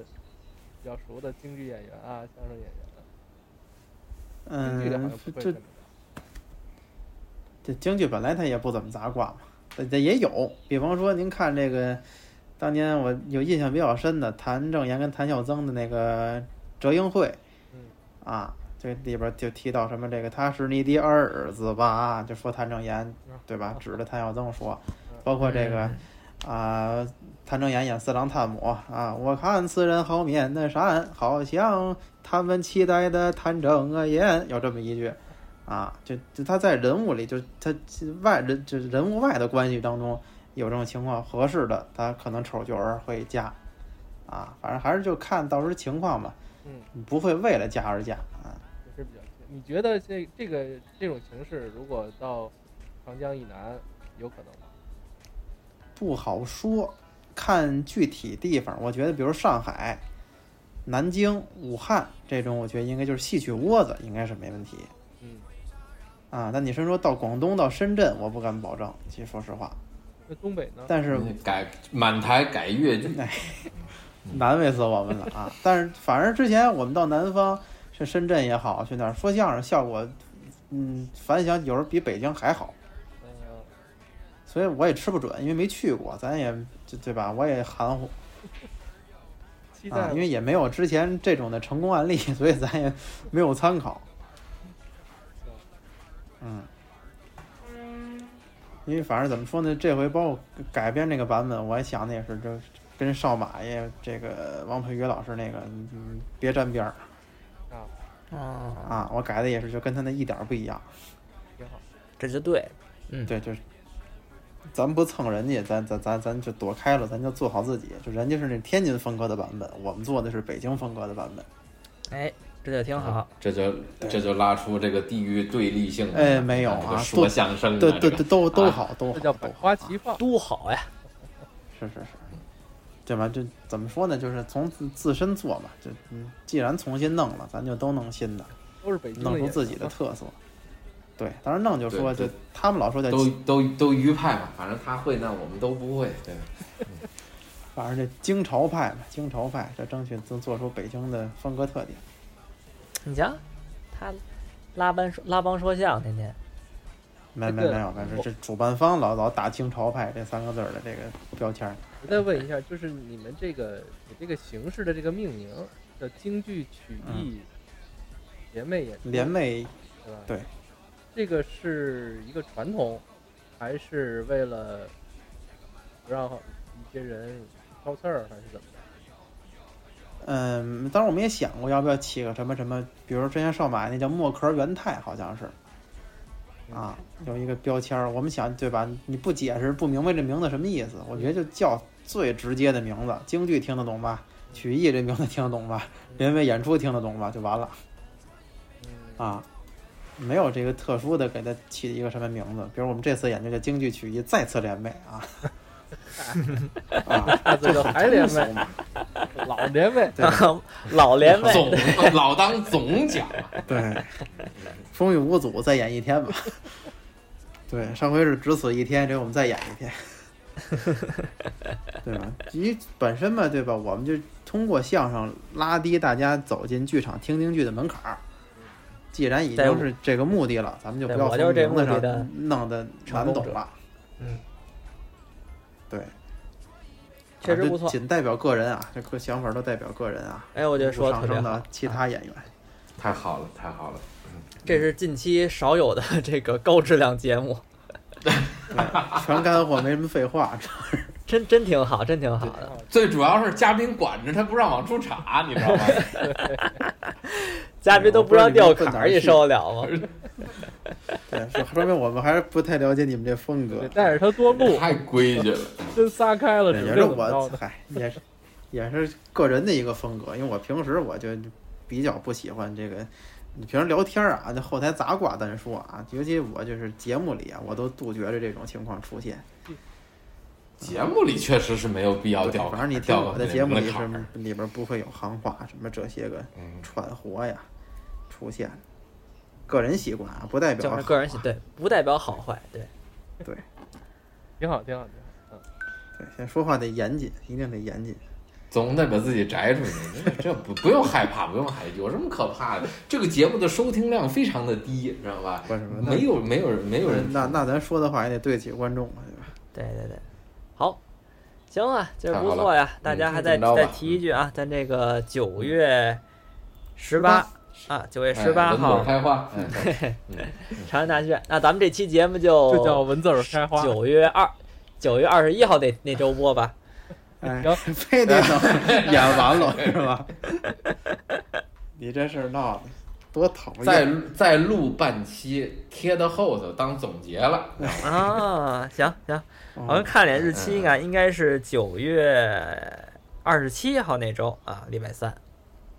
S2: 比较熟的京剧演员啊、相声演员的。京剧的好
S4: 嗯
S2: 像不，会
S4: 这
S2: 这么砸。
S4: 这京剧本来它也不怎么砸挂嘛，这这也有，比方说您看这个，当年我有印象比较深的谭正岩跟谭孝曾的那个折英会，
S2: 嗯
S4: 啊，这里边就提到什么这个他是你的儿子吧，就说谭正岩对吧，指着谭孝曾说，包括这个
S1: 嗯
S4: 啊，谭正岩演四郎探母啊，我看此人好面的善，好像他们期待的谭正岩，有这么一句。啊，就就他在人物里，就他外人就人物外的关系当中有这种情况合适的，他可能丑角儿会加，啊，反正还是就看到时候情况吧，
S2: 嗯，
S4: 不会为了加而加啊。
S2: 也是比较。你觉得这这个这种形式，如果到长江以南，有可能吗？
S4: 不好说，看具体地方。我觉得，比如上海、南京、武汉这种，我觉得应该就是戏曲窝子，应该是没问题
S2: 嗯，
S4: 啊。那你是说到广东、到深圳，我不敢保证，其实说实话。
S2: 那东北呢？
S4: 但是
S3: 改满台改粤剧，
S4: 难为死我们了啊！但是反正之前我们到南方，去深圳也好，去哪儿说相声，效果，嗯，反响有时候比北京还好。
S2: 嗯，
S4: 所以我也吃不准，因为没去过，咱也对对吧？我也含糊 啊，
S2: 期待吧
S4: 因为也没有之前这种的成功案例，所以咱也没有参考。嗯，因为反正怎么说呢，这回包括改编这个版本，我也想的也是，就跟少马爷这个王佩瑜老师那个，嗯，别沾边儿
S2: 啊，
S1: 哦，
S4: 啊，我改的也是，就跟他那一点儿不一样。
S2: 挺好。
S1: 这就对。嗯，
S4: 对，就是咱不蹭人家，咱咱咱咱就躲开了，咱就做好自己。就人家是那天津风格的版本，我们做的是北京风格的版本。
S1: 哎，这就挺好。
S3: 这就这就拉出这个地域对立性了。
S4: 哎没有啊
S3: 这个说相声
S4: 对对对，都都
S3: 啊
S4: 好，都好，
S2: 这叫百花齐放。
S1: 多好呀！
S4: 是是是，对吧？就怎么说呢？就是从自自身做嘛，就嗯，既然重新弄了，咱就都弄新的，
S2: 都是北京
S4: 弄出自己的特色。对，当时弄就说，就他们老说叫，
S3: 都都都余派嘛，反正他会，那我们都不会，对吧？
S4: 反正这京潮派嘛，京潮派，这争取能做出北京的风格特点。
S1: 你瞧，他拉班说拉帮说相，天天
S4: 没没没有，没有，这这主办方老老打京潮派这三个字儿的这个标签儿。
S2: 我再问一下，就是你们这个你这个形式的这个命名叫京剧曲艺联袂演出，
S4: 联袂
S2: 对吧？
S4: 对，
S2: 这个是一个传统，还是为了不让一些人挑刺儿，还是怎么的？
S4: 嗯，当然我们也想过要不要起个什么什么，比如说之前上马那叫墨壳元泰，好像是啊，有一个标签儿。我们想对吧？你不解释不明白这名字什么意思，我觉得就叫最直接的名字，京剧听得懂吧？曲艺这名字听得懂吧？人为演出听得懂吧？就完了
S2: 嗯，
S4: 啊，没有这个特殊的给它起一个什么名字。比如我们这次演这个京剧曲艺再次联袂啊，啊，
S2: 下次就还联
S4: 通俗
S2: 袂，
S4: 嘛，
S2: 老联袂。
S4: 对 吧
S1: 老联袂，
S3: 总 老当总讲，
S4: 对，风雨无阻再演一天吧。对，上回是只此一天，这回我们再演一天，对吧？因为本身嘛，对吧？我们就通过相声拉低大家走进剧场听京剧的门槛儿。既然已经是这个目的了，咱们就不要从名字
S1: 目的的
S4: 上弄得难懂了。
S1: 嗯，
S4: 对，
S1: 确实不错。
S4: 仅代表个人啊，这个想法都代表个人啊。
S1: 哎，我觉得说
S4: 的特别
S1: 好。
S4: 其他演员，
S3: 太好了，太好了。
S1: 这是近期少有的这个高质量节目，对
S4: 全干货，没什么废话，
S1: 真真挺好，真挺好的。
S3: 最主要是嘉宾管着他不让往出插，你知道吗？
S1: 嘉宾都不让掉坎儿，你受得了吗？
S4: 对，说明我们还是不太了解你们这风格。
S2: 带着他多录，
S3: 太规矩了，
S2: 真撒开了，
S4: 也是我嗨，也是也是个人的一个风格，因为我平时我就比较不喜欢这个。你平时聊天啊，那后台杂挂单说啊，尤其我就是节目里啊，我都杜绝着这种情况出现。
S3: 节目里确实是没有必要掉，
S4: 反正你听我的节目里是里边不会有行话什么这些个串活呀出现。个人习惯啊，不代表
S1: 个人习 对，不代表好坏，对
S4: 对，
S2: 挺好挺好挺好。嗯，
S4: 对，先说话得严谨，一定得严谨。
S3: 总得把自己摘出去，这不不用害怕，不用害怕，有什么可怕的？这个节目的收听量非常的低，知道吧？
S4: 不是，
S3: 没有没有人没有人。
S4: 那那咱说的话也得对得起观众嘛，对吧？
S1: 对对对，好，行啊，今儿不错呀，大家还再再提一句啊，咱这个九月十八啊，九月十八号
S3: 开花，
S1: 长安大剧院，那咱们这期节目就
S2: 就叫文字开花。
S1: 九月二九月二十一号那那周播吧。
S4: 行，非得等演完了是吧？你这事闹的多讨厌！
S3: 再再录半期，贴到后头当总结了
S1: 啊！行行，我们看脸日期应该应该是九月二十七号那周啊，礼拜三。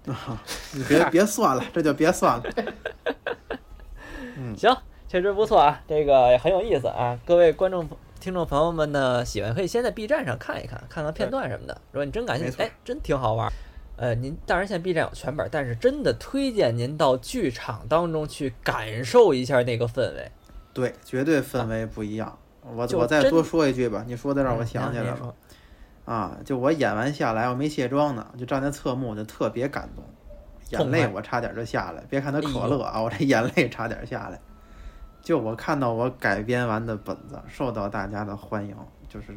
S4: 啊，你别 别算了，这就别算了。
S1: 嗯，行，确实不错啊，这个也很有意思啊，各位观众。听众朋友们呢，喜欢可以先在 B 站上看一看，看看片段什么的。如果你真感兴趣，哎，真挺好玩。呃，您当然现在 B 站有全本，但是真的推荐您到剧场当中去感受一下那个氛围。
S4: 对，绝对氛围不一样。我我再多说一句吧，你说的让我想起来了。啊，就我演完下来，我没卸妆呢，就站在侧幕，就特别感动，眼泪我差点就下来。别看他可乐啊，我这眼泪差点下来。就我看到我改编完的本子受到大家的欢迎，就是，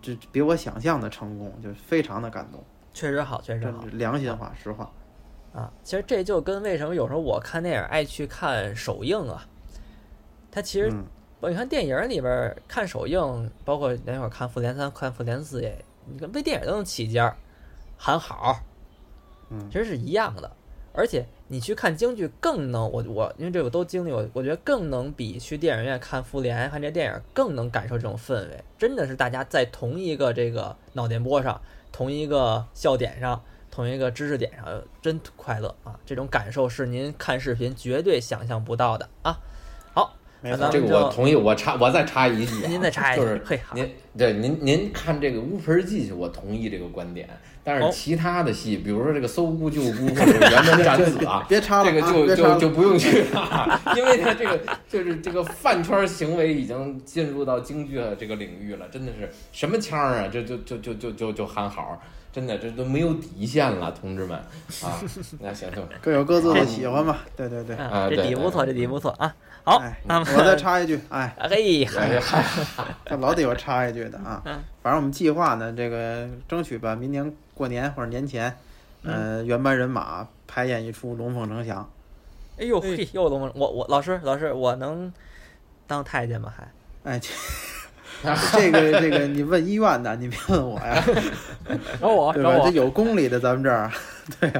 S4: 这这比我想象的成功，就非常的感动。
S1: 确实好，确实好，
S4: 良心话，实话。
S1: 啊，其实这就跟为什么有时候我看电影爱去看首映啊。它其实，我你看电影里边看首映，包括那会儿看《复联三》、看《复联四》也，你看微电影都能起尖儿，喊好，
S4: 嗯，
S1: 其实是一样的，而且。你去看京剧更能我我因为这我都经历过，我觉得更能比去电影院看复联看这电影更能感受这种氛围，真的是大家在同一个这个脑电波上，同一个笑点上，同一个知识点上，真快乐啊！这种感受是您看视频绝对想象不到的啊！
S3: 这个我同意，我插我再插一句，
S1: 您再插一句，
S3: 就是您对您您看这个乌盆记，我同意这个观点。但是其他的戏，比如说这个搜姑救姑或者辕门斩子啊，
S4: 别插
S3: 了，这个就就就不用去了，因为他这个就是这个饭圈行为已经进入到京剧这个领域了，真的是什么腔儿啊，就就就就就就就喊好，真的这都没有底线了，同志们啊，那行行，
S4: 各有各自的喜欢吧，对对对，
S1: 这底不错，这底不错啊。好，那么
S4: 我再插一句，哎，
S1: 嘿，
S4: 他 老得我插一句的啊。反正我们计划呢，这个争取吧，明年过年或者年前，呃，原班人马排演一出《龙凤呈祥》。
S1: 哎呦嘿，又龙凤，我我老师老师，我能当太监吗？还？
S4: 哎，这个这个，你问医院的，你别问我呀。
S2: 找我，
S4: 对吧？这有公里的，咱们这儿，对，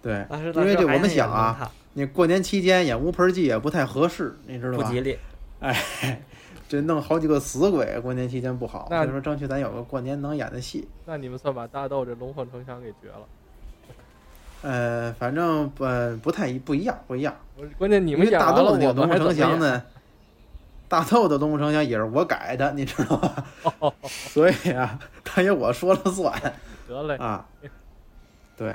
S4: 对，因为这我们想啊。你过年期间演乌盆记也不太合适，你知道
S1: 吧？不吉利。
S4: 哎，这弄好几个死鬼，过年期间不好。那你说，争取咱有个过年能演的戏。
S2: 那你们算把大豆这龙凤呈祥给绝了。
S4: 呃，反正不不太一不一样，不一样。
S2: 关键你们
S4: 大豆的龙凤呈祥呢，大豆的龙凤呈祥也是我改的，你知道吧？所以啊，他也我说了算。
S2: 得嘞。
S4: 啊。对。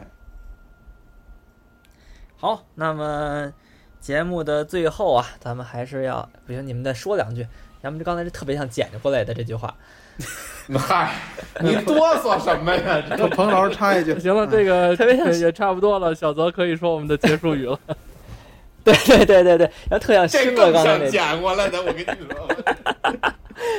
S1: 好，那么节目的最后啊，咱们还是要不行，你们再说两句，咱们这刚才是特别像捡着过来的这句话。
S3: 嗨，你哆嗦什么呀？
S4: 这彭老师插一句，
S2: 行了，这个 特别像也差不多了，小泽可以说我们的结束语了。
S1: 对对对对对，然后特像星的刚才那
S3: 剪过来的，我跟你说。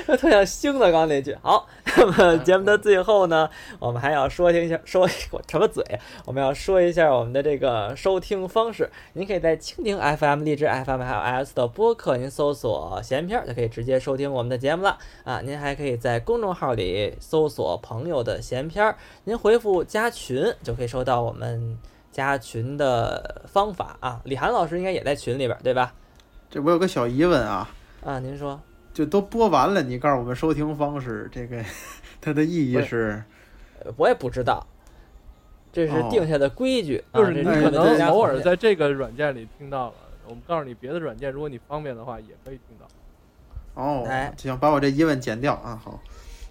S1: 我 特像星的刚刚那句。好，那么节目的最后呢，我们还要说一下，说我 什么嘴？我们要说一下我们的这个收听方式。您可以在蜻蜓 FM、荔枝 FM 还有 iOS 的播客，您搜索“闲篇”就可以直接收听我们的节目了啊。您还可以在公众号里搜索“朋友的闲篇”，您回复“加群”就可以收到我们加群的方法啊。李涵老师应该也在群里边，对吧？
S4: 这我有个小疑问啊。
S1: 啊，您说，
S4: 就都播完了，你告诉我们收听方式，这个 它的意义是？
S1: 我也不知道，这是定下的规矩，
S2: 就是你可能偶尔在这个软件里听到了。我们告诉你，别的软件，如果你方便的话，也可以听到。
S4: 哦，哎，行，把我这疑问剪掉啊，好，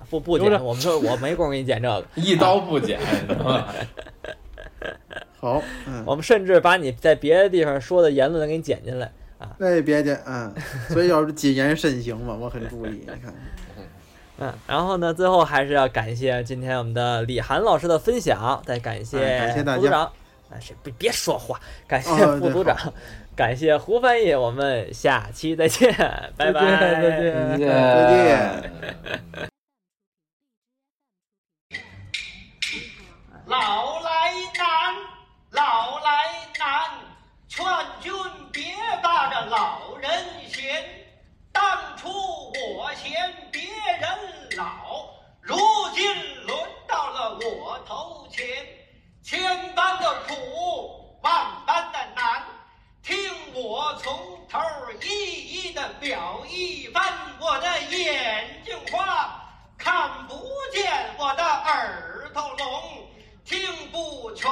S1: 不不剪，我们说我没工夫给你剪这个，
S3: 一刀不剪，
S4: 好，嗯
S1: 我们甚至把你在别的地方说的言论给你剪进来。啊，
S4: 那别介，嗯，所以要是谨言慎行嘛，我很注意。你看，
S1: 嗯，然后呢，最后还是要感谢今天我们的李涵老师的分享，再感谢
S4: 感谢大
S1: 家。长，啊，谁别别说话，感谢副组长，感谢胡翻译，我们下期再见，拜拜，
S2: 再
S3: 见，
S4: 再见。
S6: 老来难，老来难。劝君别把这老人嫌，当初我嫌别人老，如今轮到了我头前，千般的苦，万般的难，听我从头一一的表一番。我的眼睛花，看不见；我的耳朵聋，听不全。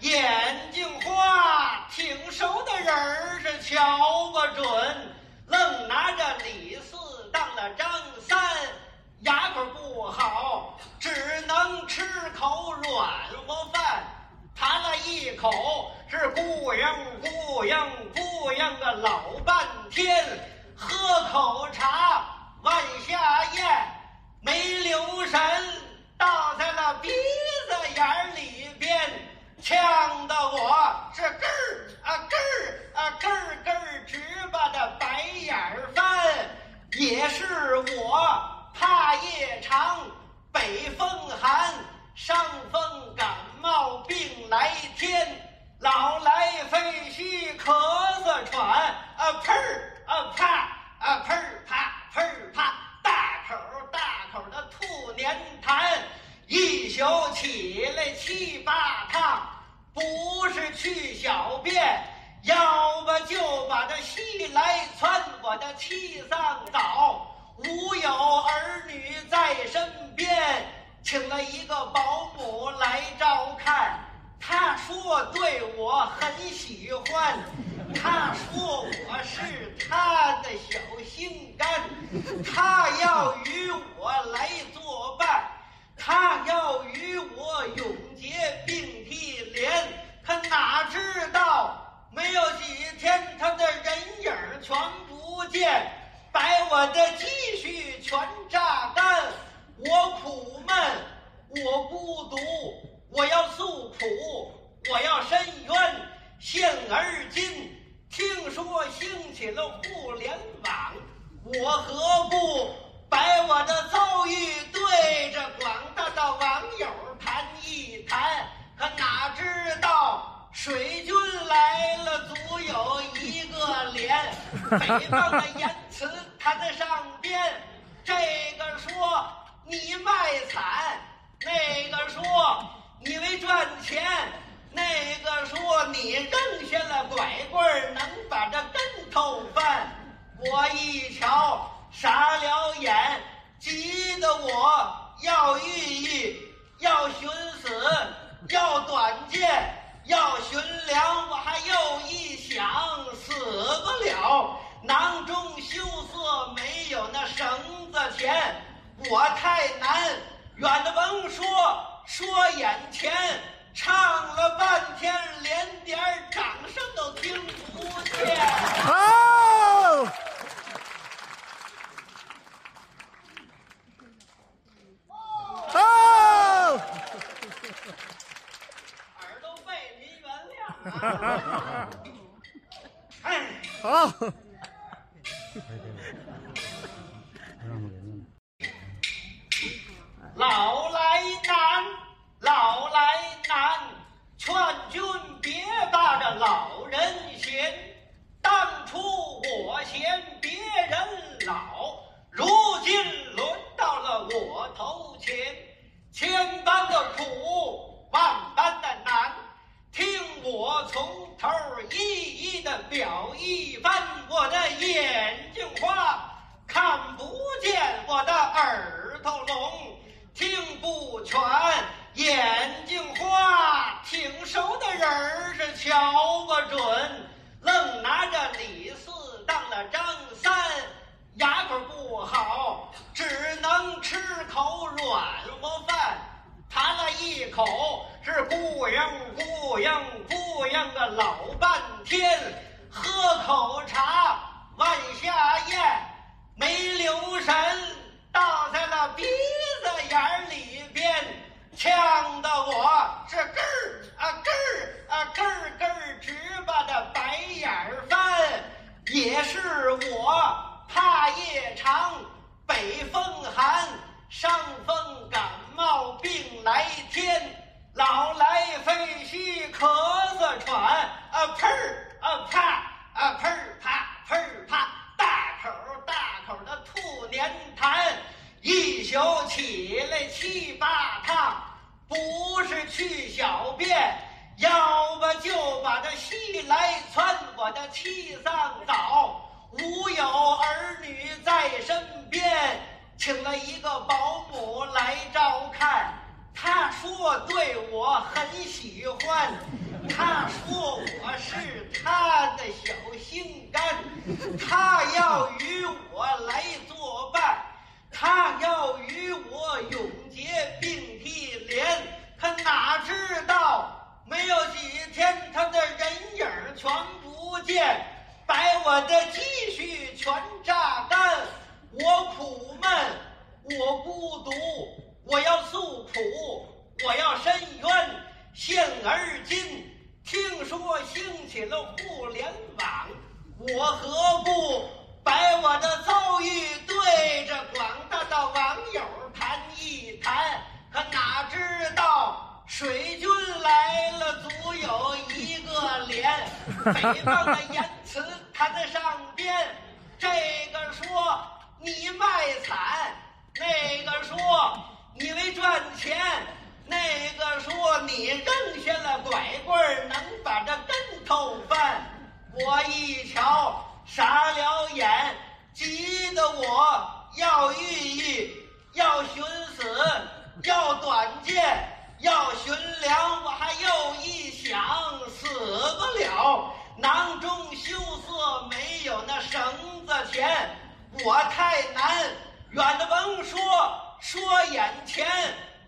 S6: 眼睛花，挺熟的人儿是瞧不准，愣拿着李四当了张三，牙口不好，只能吃口软和饭，谈了一口是咕嘤咕嘤咕嘤个老半天，喝口茶往下咽，没留神倒在了鼻子眼里边。呛得我是根儿啊根儿啊根儿根儿直巴的白眼儿翻，也是我怕夜长，北风寒，伤风感冒病来天，老来肺虚咳嗽喘啊喷儿啊啪啊喷儿啪喷儿啪，大口大口的吐粘痰。一宿起来七八，不是去小便，要不就把这西来窜我的七丧早。无有儿女在身边，请了一个保姆来照看。他说对我很喜欢，他说我是他的小心肝，他要与我来作伴。他要与我永结并蒂莲，他哪知道没有几天，他的人影全不见，把我的积蓄全榨干。我苦闷，我孤独，我要诉苦，我要申冤。现而今听说兴起了互联网，我何不？把我的遭遇对着广大的网友谈一谈，可哪知道水军来了，足有一个连，诽谤的言辞他在上边，这个说你卖惨，那个说你为赚钱，那个说你扔下了拐棍能把这跟头翻，我一瞧。傻了眼，急得我要寓意，要寻死，要短见，要寻粮。我还又一想，死不了，囊中羞涩，没有那绳子钱，我太难。远的甭说，说眼前，唱了半天，连点掌声都听不见。
S4: 好，耳
S6: 朵被您原谅。
S4: 哎，好。
S6: 老来难，老来难，劝君别把这老人嫌。当初我嫌别人老，如今轮到了我头前，千般的苦，万般的难，听我从头一一的表一番。我的眼睛花，看不见；我的耳朵聋，听不全。眼睛花，挺熟的人儿是瞧不准。愣拿着李四当了张三，牙口不好，只能吃口软和饭。谈了一口是咕嘤咕嘤咕嘤个老半天，喝口茶往下咽，没留神倒在了鼻子眼里边，呛得我是咯儿啊咯儿啊咯儿咯儿直把这白眼儿翻。也是我怕夜长，北风寒，伤风感冒病来天，老来肺虚咳嗽喘，啊喷儿啊啪啊喷儿啪喷儿啪，大口大口的吐黏痰，一宿起来七八趟，不是去小便，要不就把这西来窜，我的七丧早，无有儿女在身边，请了一个保姆来照看。他说对我很喜欢，他说我是他的小心肝，他要与我来作伴，他要与我永结并蒂莲。他哪知道没有几天，他的人影全不见，把我的积蓄全榨干。我苦闷，我孤独，我要诉苦，我要申冤。现而今听说兴起了互联网，我何不把我的遭遇对着广大的网友谈一谈？可哪知道水军来了，足有一个连，诽谤的言辞谈在上边。这个说你卖惨，那个说你为赚钱，那个说你扔下了拐棍儿能把这跟头翻。我一瞧傻了眼，急得我要寓意，要寻死，要短见，要寻粮。我还又一想，死不了，囊中羞涩，没有那绳子钱，我太难。远的甭说，说眼前，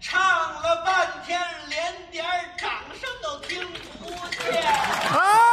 S6: 唱了半天，连点掌声都听不见。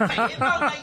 S6: 哈哈哈哈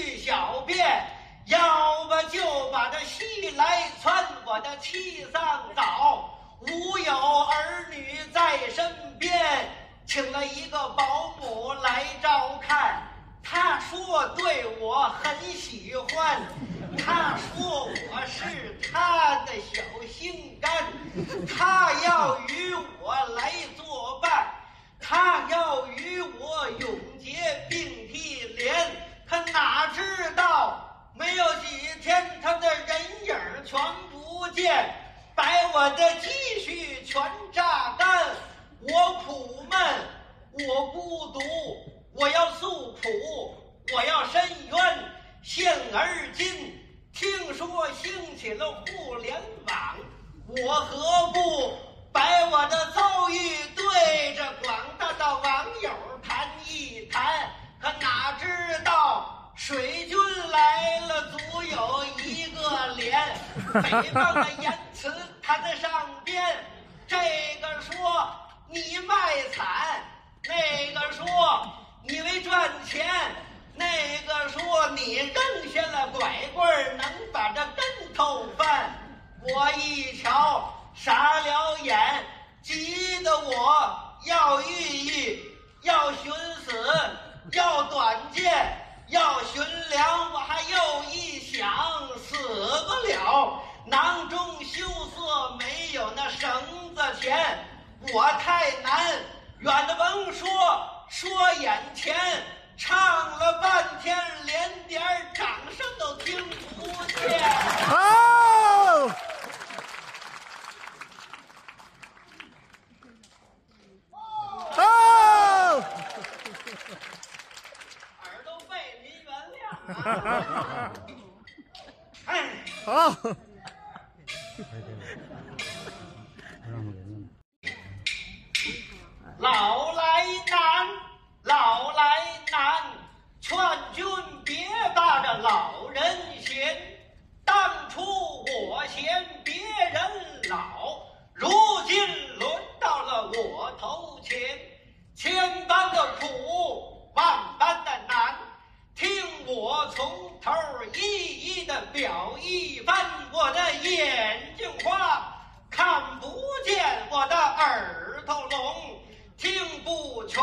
S6: 去小便要不就把这戏来窜我的气上早无有儿女在身边请了一个保姆来照看。她说对我很喜欢她说我是她的小心肝她要与我来作伴她要与我永结并蒂莲他哪知道没有几天，他的人影全不见，把我的积蓄全榨干。我苦闷，我孤独，我要诉苦，我要申冤。现而今听说兴起了互联网，我何不把我的遭遇对着广大的网友谈一谈？他哪知道水军来了足有一个连 北方的言辞他在上边这个说你卖惨那个说你为赚钱那个说你扔下了拐棍能把这跟头翻。我一瞧傻了眼急得我要抑郁要寻死 要短见，要寻粮。我还又一想，死不了，囊中羞涩，没有那绳子钱，我太难。远的甭说，说眼前，唱了半天，连点掌声都听不见。
S7: 好，好，
S6: 耳朵背，您原谅啊。哎，
S7: 好，
S6: 老来难，老来难，劝君别把这老人嫌。当初我嫌别人老，如今轮到了我头前，千般的苦，万般的难。听我从头一一的表一番，我的眼睛花，看不见我的耳朵聋，听不全，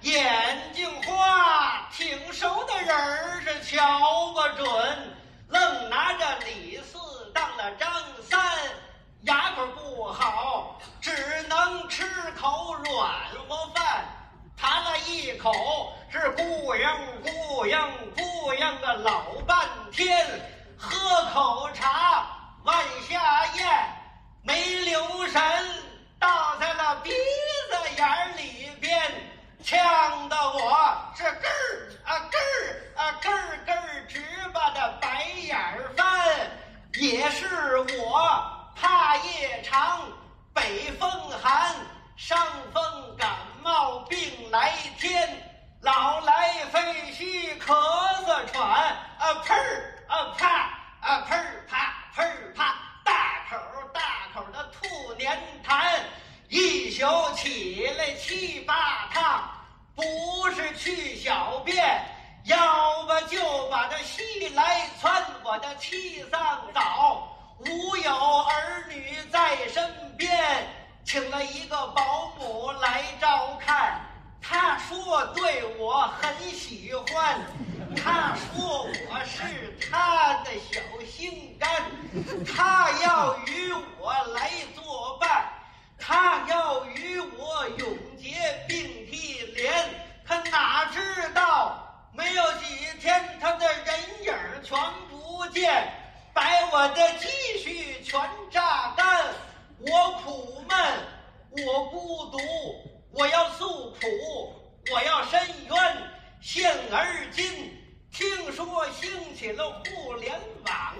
S6: 眼睛花，挺熟的人儿是瞧不准，愣拿着李四当了张三，牙口不好，只能吃口软和饭。谈了一口是咕嘤咕嘤咕嘤个老半天，喝口茶往下咽，没留神倒在了鼻子眼里边，呛得我是咯儿啊咯儿啊咯儿咯儿直把这白眼翻，也是我怕夜长，北风寒。伤风感冒病来天，老来肺虚咳嗽喘，啊砰儿啊啪啊砰儿啪砰儿啪，大口大口的吐黏痰，一宿起来七八趟，不是去小便，要不就把这西来窜我的七丧早，无有儿女在身边。请了一个保姆来照看，他说对我很喜欢，他说我是他的小心肝，他要与我来作伴，他要与我永结并蒂莲，可哪知道没有几天，他的人影全不见，把我的积蓄全榨干。我苦闷，我孤独，我要诉苦，我要申冤。现而今听说兴起了互联网，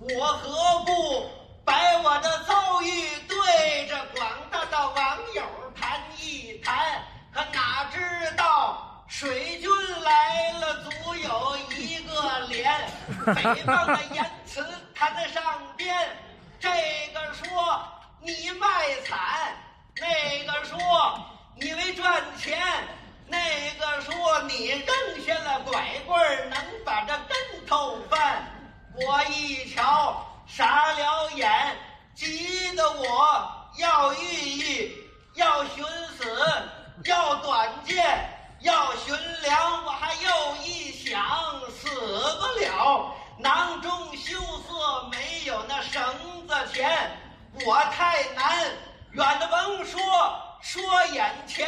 S6: 我何不把我的遭遇对着广大的网友谈一谈？可哪知道水军来了，足有一个连。北方的言辞谈得上边，这个说。你卖惨，那个说你为赚钱，那个说你扔下了拐棍儿能把这跟头翻。我一瞧傻了眼，急得我要寓意，要寻死，要短见，要寻粮。我还又一想，死不了，囊中羞涩，没有那绳子钱。我太难，远的甭说，说眼前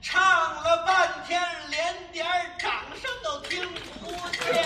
S6: 唱了半天连点掌声都听不见。